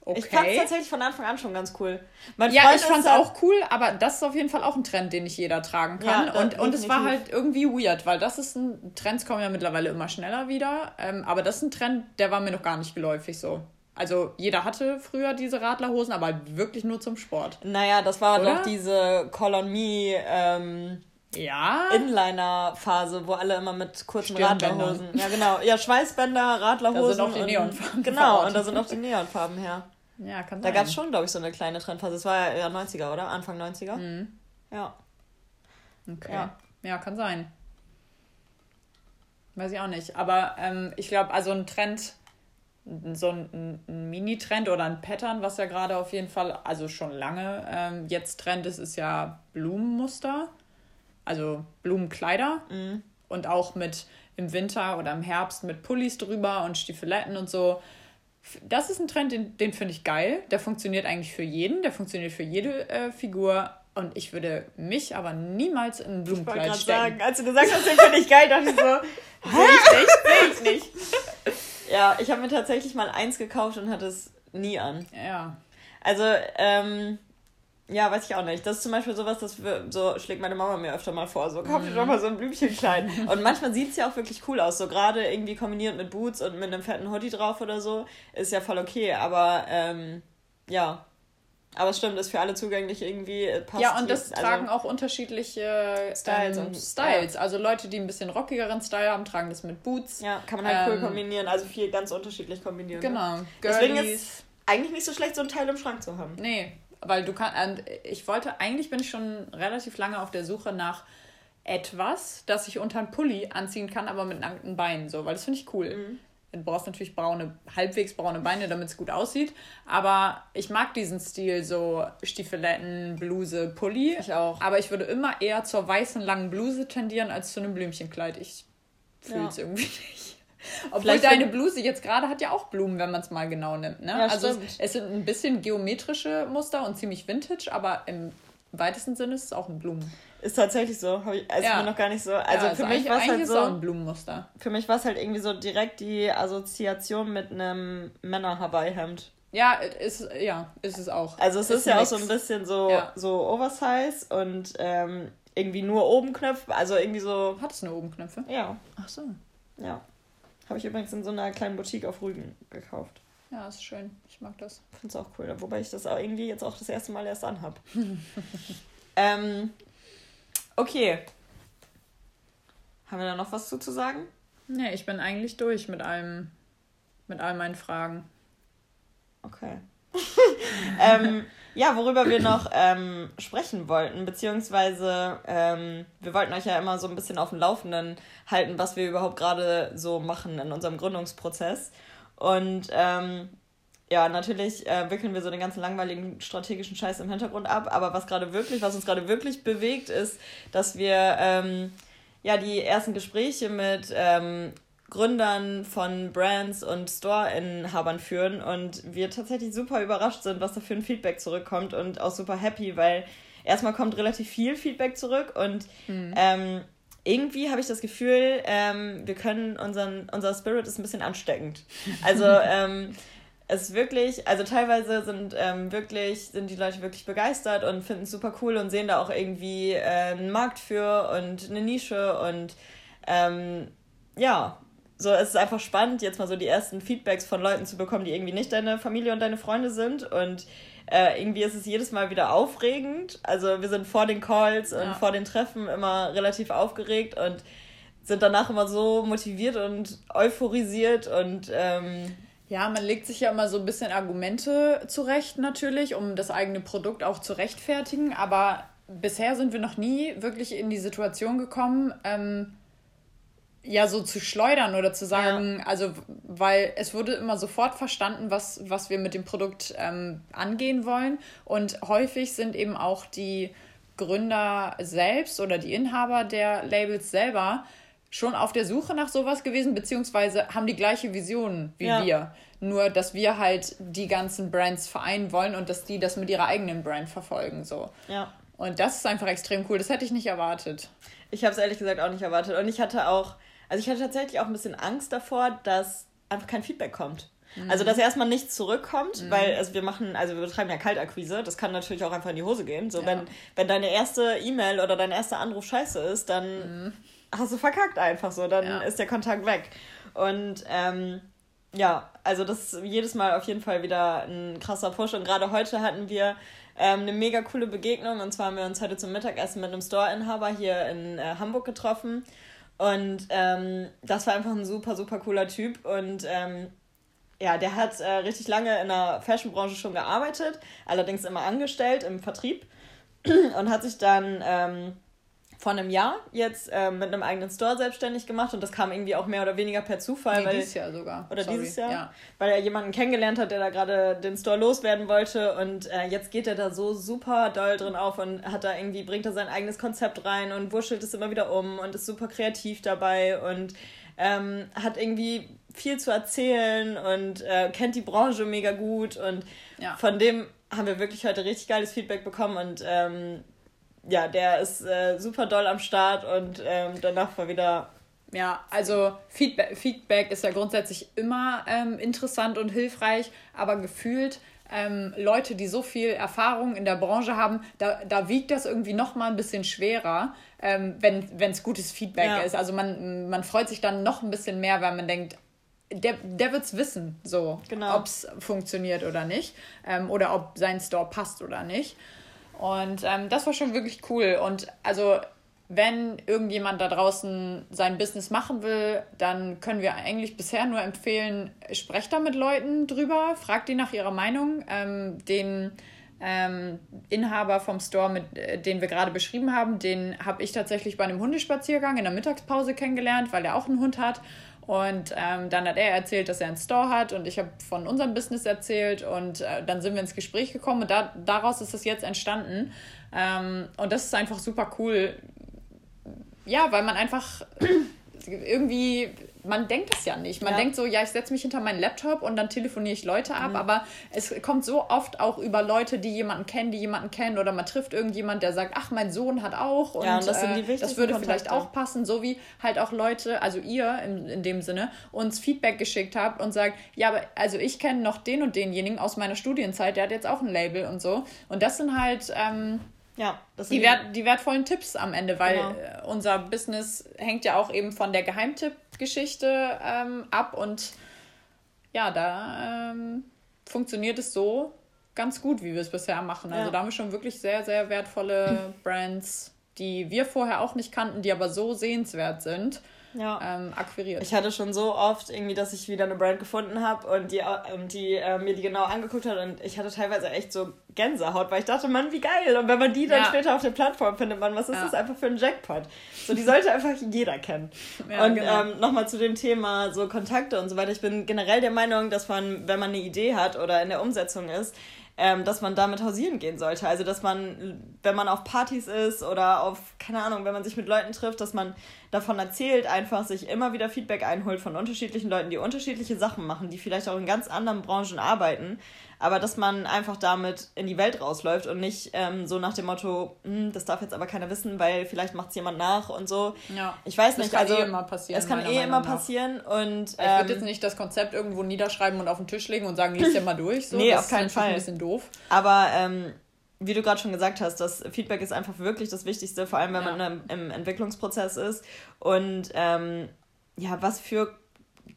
Speaker 1: Okay. Ich fand es tatsächlich von Anfang an schon ganz cool.
Speaker 2: Mein ja, Freund ich fand es auch cool, aber das ist auf jeden Fall auch ein Trend, den nicht jeder tragen kann. Ja, und, und es war halt irgendwie weird, weil das ist ein. Trends kommen ja mittlerweile immer schneller wieder. Ähm, aber das ist ein Trend, der war mir noch gar nicht geläufig so. Also jeder hatte früher diese Radlerhosen, aber halt wirklich nur zum Sport.
Speaker 1: Naja, das war Oder? doch diese Colon Me ähm, ja. Inliner-Phase, wo alle immer mit kurzen Radlerhosen. Ja, genau. Ja, Schweißbänder, Radlerhosen. Da sind auch die Neonfarben. Genau, und da sind auch die Neonfarben her. Ja, kann sein. Da gab es schon, glaube ich, so eine kleine Trendphase. Das war ja 90er, oder? Anfang 90er? Mhm. Ja.
Speaker 2: Okay. Ja. ja, kann sein. Weiß ich auch nicht. Aber ähm, ich glaube, also ein Trend so ein, ein Mini-Trend oder ein Pattern, was ja gerade auf jeden Fall, also schon lange ähm, jetzt Trend ist, ist ja Blumenmuster. Also Blumenkleider. Mhm. Und auch mit im Winter oder im Herbst mit Pullis drüber und Stiefeletten und so. Das ist ein Trend, den, den finde ich geil. Der funktioniert eigentlich für jeden. Der funktioniert für jede äh, Figur. Und ich würde mich aber niemals in ein Blumenkleid ich stecken. Sagen, als du gesagt hast, den finde ich geil, dachte ich so, sehe ich nicht, sehe ich nicht.
Speaker 1: Ja, ich habe mir tatsächlich mal eins gekauft und hatte es nie an. Ja. Also, ähm, ja, weiß ich auch nicht. Das ist zum Beispiel sowas, das so schlägt meine Mama mir öfter mal vor. So, kauf dir doch mal so ein Blümchenkleid. Und manchmal sieht es ja auch wirklich cool aus. So gerade irgendwie kombiniert mit Boots und mit einem fetten Hoodie drauf oder so, ist ja voll okay. Aber ähm, ja, aber es stimmt, ist für alle zugänglich irgendwie.
Speaker 2: Äh, passt ja, und das also tragen auch unterschiedliche Styles. Ähm, Styles. Ja. Also Leute, die ein bisschen rockigeren Style haben, tragen das mit Boots.
Speaker 1: Ja, kann man halt ähm, cool kombinieren. Also viel ganz unterschiedlich kombinieren. Ne? Genau. Ne? Deswegen ist eigentlich nicht so schlecht, so ein Teil im Schrank zu haben.
Speaker 2: Nee, weil du kannst. Ich wollte, eigentlich bin ich schon relativ lange auf der Suche nach etwas, das ich unter einen Pulli anziehen kann, aber mit nackten Beinen so, weil das finde ich cool. Mhm. Du brauchst natürlich braune, halbwegs braune Beine, damit es gut aussieht. Aber ich mag diesen Stil, so Stiefeletten, Bluse, Pulli. Ich auch. Aber ich würde immer eher zur weißen langen Bluse tendieren als zu einem Blümchenkleid. Ich fühle es ja. irgendwie nicht. Obwohl Vielleicht deine Bluse jetzt gerade hat ja auch Blumen, wenn man es mal genau nimmt. Ne? Ja, also es, es sind ein bisschen geometrische Muster und ziemlich vintage, aber im weitesten Sinne ist es auch ein Blumen.
Speaker 1: Ist tatsächlich so. Hab ich, also ja. mir noch gar nicht so. Also, ja, für also mich war es halt so. ein Blumenmuster. Für mich war es halt irgendwie so direkt die Assoziation mit einem Männer-Hawaii-Hemd.
Speaker 2: Ja, ist, ja, ist es auch.
Speaker 1: Also es ist, ist ja nix. auch so ein bisschen so, ja. so Oversize und ähm, irgendwie nur Obenknöpfe, also irgendwie so.
Speaker 2: Hat es nur Obenknöpfe?
Speaker 1: Ja. Ach so. Ja. Habe ich übrigens in so einer kleinen Boutique auf Rügen gekauft.
Speaker 2: Ja, ist schön. Ich mag das.
Speaker 1: Finde es auch cool. Wobei ich das auch irgendwie jetzt auch das erste Mal erst anhab. ähm, Okay. Haben wir da noch was zu, zu sagen?
Speaker 2: Nee, ich bin eigentlich durch mit allem, mit all meinen Fragen.
Speaker 1: Okay. ähm, ja, worüber wir noch ähm, sprechen wollten, beziehungsweise ähm, wir wollten euch ja immer so ein bisschen auf dem Laufenden halten, was wir überhaupt gerade so machen in unserem Gründungsprozess. Und ähm, ja, natürlich äh, wickeln wir so den ganzen langweiligen strategischen Scheiß im Hintergrund ab, aber was gerade wirklich, was uns gerade wirklich bewegt, ist, dass wir ähm, ja die ersten Gespräche mit ähm, Gründern von Brands und Store-Inhabern führen und wir tatsächlich super überrascht sind, was da für ein Feedback zurückkommt und auch super happy, weil erstmal kommt relativ viel Feedback zurück und mhm. ähm, irgendwie habe ich das Gefühl, ähm, wir können unseren, unser Spirit ist ein bisschen ansteckend. Also ähm, es ist wirklich, also teilweise sind ähm, wirklich, sind die Leute wirklich begeistert und finden es super cool und sehen da auch irgendwie äh, einen Markt für und eine Nische und ähm, ja, so es ist einfach spannend, jetzt mal so die ersten Feedbacks von Leuten zu bekommen, die irgendwie nicht deine Familie und deine Freunde sind und äh, irgendwie ist es jedes Mal wieder aufregend. Also wir sind vor den Calls und ja. vor den Treffen immer relativ aufgeregt und sind danach immer so motiviert und euphorisiert und ähm,
Speaker 2: ja, man legt sich ja immer so ein bisschen Argumente zurecht natürlich, um das eigene Produkt auch zu rechtfertigen. Aber bisher sind wir noch nie wirklich in die Situation gekommen, ähm, ja, so zu schleudern oder zu sagen, ja. also, weil es wurde immer sofort verstanden, was, was wir mit dem Produkt ähm, angehen wollen. Und häufig sind eben auch die Gründer selbst oder die Inhaber der Labels selber schon auf der Suche nach sowas gewesen, beziehungsweise haben die gleiche Vision wie ja. wir. Nur, dass wir halt die ganzen Brands vereinen wollen und dass die das mit ihrer eigenen Brand verfolgen. So. Ja. Und das ist einfach extrem cool. Das hätte ich nicht erwartet.
Speaker 1: Ich habe es ehrlich gesagt auch nicht erwartet. Und ich hatte auch, also ich hatte tatsächlich auch ein bisschen Angst davor, dass einfach kein Feedback kommt. Mhm. Also, dass erstmal nichts zurückkommt, mhm. weil also wir machen, also wir betreiben ja Kaltakquise, das kann natürlich auch einfach in die Hose gehen. So, ja. wenn, wenn deine erste E-Mail oder dein erster Anruf scheiße ist, dann mhm. hast du verkackt einfach so, dann ja. ist der Kontakt weg. Und ähm, ja, also das ist jedes Mal auf jeden Fall wieder ein krasser Push. Und gerade heute hatten wir ähm, eine mega coole Begegnung. Und zwar haben wir uns heute zum Mittagessen mit einem Store-Inhaber hier in äh, Hamburg getroffen. Und ähm, das war einfach ein super, super cooler Typ. Und ähm, ja, der hat äh, richtig lange in der Fashionbranche schon gearbeitet, allerdings immer angestellt im Vertrieb und hat sich dann ähm, vor einem Jahr jetzt äh, mit einem eigenen Store selbstständig gemacht und das kam irgendwie auch mehr oder weniger per Zufall. Nee, weil, dieses Jahr sogar. Oder Sorry. dieses Jahr. Ja. Weil er jemanden kennengelernt hat, der da gerade den Store loswerden wollte und äh, jetzt geht er da so super doll drin auf und hat da irgendwie, bringt er sein eigenes Konzept rein und wurschtelt es immer wieder um und ist super kreativ dabei und ähm, hat irgendwie viel zu erzählen und äh, kennt die Branche mega gut und ja. von dem haben wir wirklich heute richtig geiles Feedback bekommen und ähm, ja, der ist äh, super doll am Start und ähm, danach war wieder.
Speaker 2: Ja, also Feedback, Feedback ist ja grundsätzlich immer ähm, interessant und hilfreich, aber gefühlt ähm, Leute, die so viel Erfahrung in der Branche haben, da, da wiegt das irgendwie noch mal ein bisschen schwerer, ähm, wenn es gutes Feedback ja. ist. Also man, man freut sich dann noch ein bisschen mehr, weil man denkt, der, der wird es wissen, so, genau. ob es funktioniert oder nicht. Ähm, oder ob sein Store passt oder nicht. Und ähm, das war schon wirklich cool. Und also, wenn irgendjemand da draußen sein Business machen will, dann können wir eigentlich bisher nur empfehlen, sprecht da mit Leuten drüber, fragt die nach ihrer Meinung. Ähm, den ähm, Inhaber vom Store, mit, äh, den wir gerade beschrieben haben, den habe ich tatsächlich bei einem Hundespaziergang in der Mittagspause kennengelernt, weil er auch einen Hund hat. Und ähm, dann hat er erzählt, dass er einen Store hat und ich habe von unserem Business erzählt und äh, dann sind wir ins Gespräch gekommen und da, daraus ist es jetzt entstanden. Ähm, und das ist einfach super cool. Ja, weil man einfach irgendwie man denkt das ja nicht. Man ja. denkt so, ja, ich setze mich hinter meinen Laptop und dann telefoniere ich Leute ab, mhm. aber es kommt so oft auch über Leute, die jemanden kennen, die jemanden kennen oder man trifft irgendjemand, der sagt, ach, mein Sohn hat auch und, ja, und das, äh, das, würde Kontakte. vielleicht auch passen, so wie halt auch Leute, also ihr in, in dem Sinne, uns Feedback geschickt habt und sagt, ja, aber also ich kenne noch den und denjenigen aus meiner Studienzeit, der hat jetzt auch ein Label und so. Und das sind halt ähm, ja, das sind die, wert, die wertvollen Tipps am Ende, weil genau. Äh, unser Business hängt ja auch eben von der Geheimtipp-Geschichte ähm, ab und ja, da ähm, funktioniert es so ganz gut, wie wir es bisher machen. Also ja. da haben wir schon wirklich sehr, sehr wertvolle Brands, die wir vorher auch nicht kannten, die aber so sehenswert sind ja. ähm,
Speaker 1: akquiriert. Ich hatte schon so oft irgendwie, dass ich wieder eine Brand gefunden habe und die, ähm, die äh, mir die genau angeguckt hat und ich hatte teilweise echt so Gänsehaut, weil ich dachte, Mann, wie geil. Und wenn man die dann ja. später auf der Plattform findet, man, was ist ja. das einfach für ein Jackpot? So, die sollte einfach jeder kennen. Und genau. ähm, nochmal zu dem Thema so Kontakte und so weiter. Ich bin generell der Meinung, dass man, wenn man eine Idee hat oder in der Umsetzung ist, ähm, dass man damit hausieren gehen sollte. Also, dass man, wenn man auf Partys ist oder auf, keine Ahnung, wenn man sich mit Leuten trifft, dass man davon erzählt, einfach sich immer wieder Feedback einholt von unterschiedlichen Leuten, die unterschiedliche Sachen machen, die vielleicht auch in ganz anderen Branchen arbeiten, aber dass man einfach damit in die Welt rausläuft und nicht ähm, so nach dem Motto, hm, das darf jetzt aber keiner wissen, weil vielleicht macht es jemand nach und so. Ja. Ich weiß nicht, also eh immer passieren, es kann eh Meinung immer
Speaker 2: nach. passieren und ich ähm, würde jetzt nicht das Konzept irgendwo niederschreiben und auf den Tisch legen und sagen, lies dir mal durch. So. Nee, das auf keinen
Speaker 1: Fall. Ein bisschen doof. Aber ähm, wie du gerade schon gesagt hast, das Feedback ist einfach wirklich das Wichtigste, vor allem wenn ja. man im, Entwicklungsprozess ist. Und ähm, ja, was für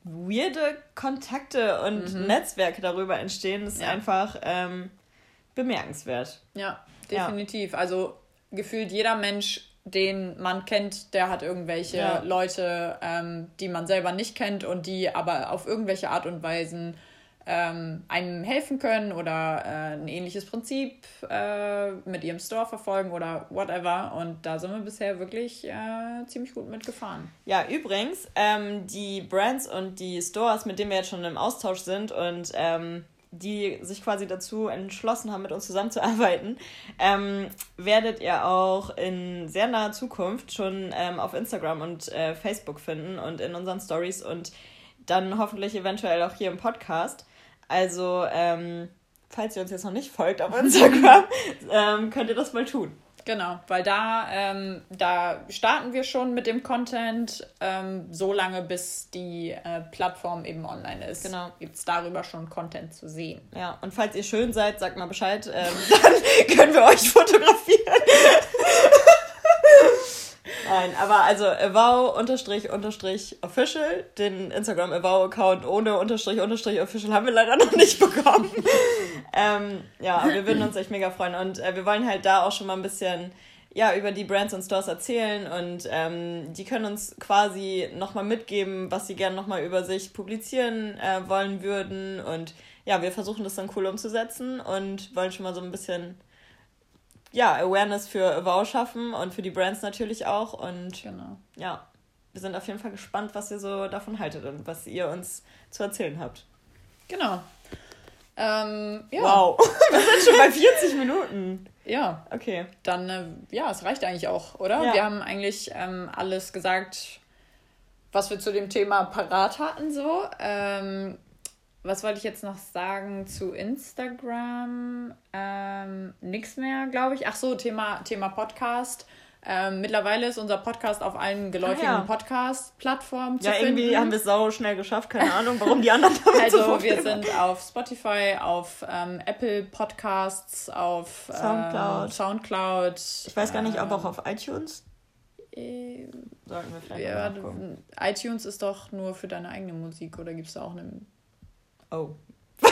Speaker 1: weirde Kontakte und mhm. Netzwerke darüber entstehen, ist ja. einfach ähm, bemerkenswert.
Speaker 2: Ja, definitiv. Ja. Also gefühlt jeder Mensch, den man kennt, der hat irgendwelche ja. Leute, ähm, die man selber nicht kennt und die aber auf irgendwelche Art und Weisen ähm, einem helfen können oder äh, ein ähnliches Prinzip äh, mit ihrem Store verfolgen oder whatever. Und da sind wir bisher wirklich äh, ziemlich gut mitgefahren.
Speaker 1: Ja, übrigens, ähm, die Brands und die Stores, mit denen wir jetzt schon im Austausch sind und ähm, die sich quasi dazu entschlossen haben, mit uns zusammenzuarbeiten, ähm, werdet ihr auch in sehr naher Zukunft schon ähm, auf Instagram und äh, Facebook finden und in unseren Stories und dann hoffentlich eventuell auch hier im Podcast. Also, ähm, falls ihr uns jetzt noch nicht folgt auf Instagram, ähm, könnt ihr das mal tun.
Speaker 2: Genau, weil da, ähm, da starten wir schon mit dem Content ähm, so lange, bis die äh, Plattform eben online ist. Genau. Gibt es darüber schon Content zu sehen.
Speaker 1: Ja, und falls ihr schön seid, sagt mal Bescheid, ähm, dann können wir euch fotografieren. Also avow unterstrich unterstrich official, den Instagram avow Account ohne unterstrich unterstrich official haben wir leider noch nicht bekommen. ähm, ja, wir würden uns echt mega freuen und äh, wir wollen halt da auch schon mal ein bisschen ja, über die Brands und Stores erzählen und ähm, die können uns quasi nochmal mitgeben, was sie gerne nochmal über sich publizieren äh, wollen würden und ja, wir versuchen das dann cool umzusetzen und wollen schon mal so ein bisschen ja, Awareness für Wow schaffen und für die Brands natürlich auch. Und genau. ja, wir sind auf jeden Fall gespannt, was ihr so davon haltet und was ihr uns zu erzählen habt.
Speaker 2: Genau. Ähm, ja.
Speaker 1: Wow, wir sind schon bei 40 Minuten.
Speaker 2: Ja.
Speaker 1: Okay.
Speaker 2: Dann, äh, ja, es reicht eigentlich auch, oder? Ja. Wir haben eigentlich ähm, alles gesagt, was wir zu dem Thema parat hatten, so. Ähm, was wollte ich jetzt noch sagen zu Instagram? Ähm, nix mehr, glaube ich. Ach so, Thema, Thema Podcast. Ähm, mittlerweile ist unser Podcast auf allen geläufigen ah, ja. Podcast-Plattformen
Speaker 1: zu ja, finden. Ja, irgendwie haben wir es sau schnell geschafft. Keine Ahnung, warum die anderen damit
Speaker 2: Also, so wir sind auf Spotify, auf ähm, Apple Podcasts, auf Soundcloud. Ähm, Soundcloud.
Speaker 1: Ich weiß gar nicht, ob auch auf iTunes.
Speaker 2: Äh, Sollten wir vielleicht ja, iTunes ist doch nur für deine eigene Musik oder gibt es da auch eine
Speaker 1: Oh.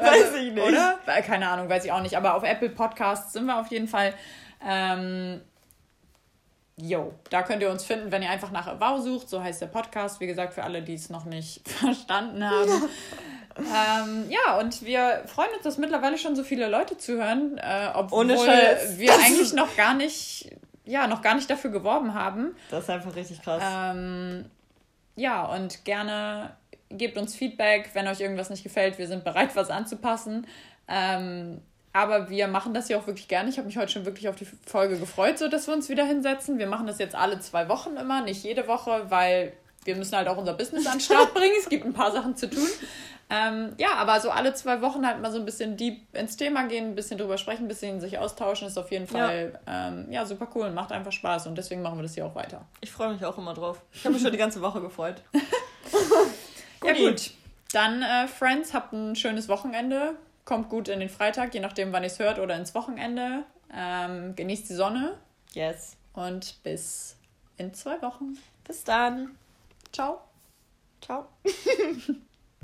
Speaker 2: weiß ich nicht. Oder? Äh, keine Ahnung, weiß ich auch nicht. Aber auf Apple Podcasts sind wir auf jeden Fall. Ähm, Jo, da könnt ihr uns finden, wenn ihr einfach nach Wow sucht. So heißt der Podcast. Wie gesagt, für alle, die es noch nicht verstanden haben. ähm, ja, und wir freuen uns, dass mittlerweile schon so viele Leute zuhören, äh, obwohl wir eigentlich noch gar nicht, ja, noch gar nicht dafür geworben haben.
Speaker 1: Das ist einfach richtig krass.
Speaker 2: Ähm, ja, und gerne gebt uns Feedback, wenn euch irgendwas nicht gefällt. Wir sind bereit, was anzupassen. Ähm, aber wir machen das ja auch wirklich gerne. Ich habe mich heute schon wirklich auf die Folge gefreut, so dass wir uns wieder hinsetzen. Wir machen das jetzt alle zwei Wochen immer, nicht jede Woche, weil wir müssen halt auch unser Business an den Start bringen. Es gibt ein paar Sachen zu tun. Ähm, ja, aber so alle zwei Wochen halt mal so ein bisschen deep ins Thema gehen, ein bisschen drüber sprechen, ein bisschen sich austauschen, ist auf jeden Fall ja, ähm, ja super cool und macht einfach Spaß. Und deswegen machen wir das hier auch weiter.
Speaker 1: Ich freue mich auch immer drauf. Ich habe mich schon die ganze Woche gefreut.
Speaker 2: Ja, gut. Dann, äh, Friends, habt ein schönes Wochenende. Kommt gut in den Freitag, je nachdem, wann ihr es hört, oder ins Wochenende. Ähm, genießt die Sonne.
Speaker 1: Yes.
Speaker 2: Und bis in zwei Wochen.
Speaker 1: Bis dann.
Speaker 2: Ciao.
Speaker 1: Ciao.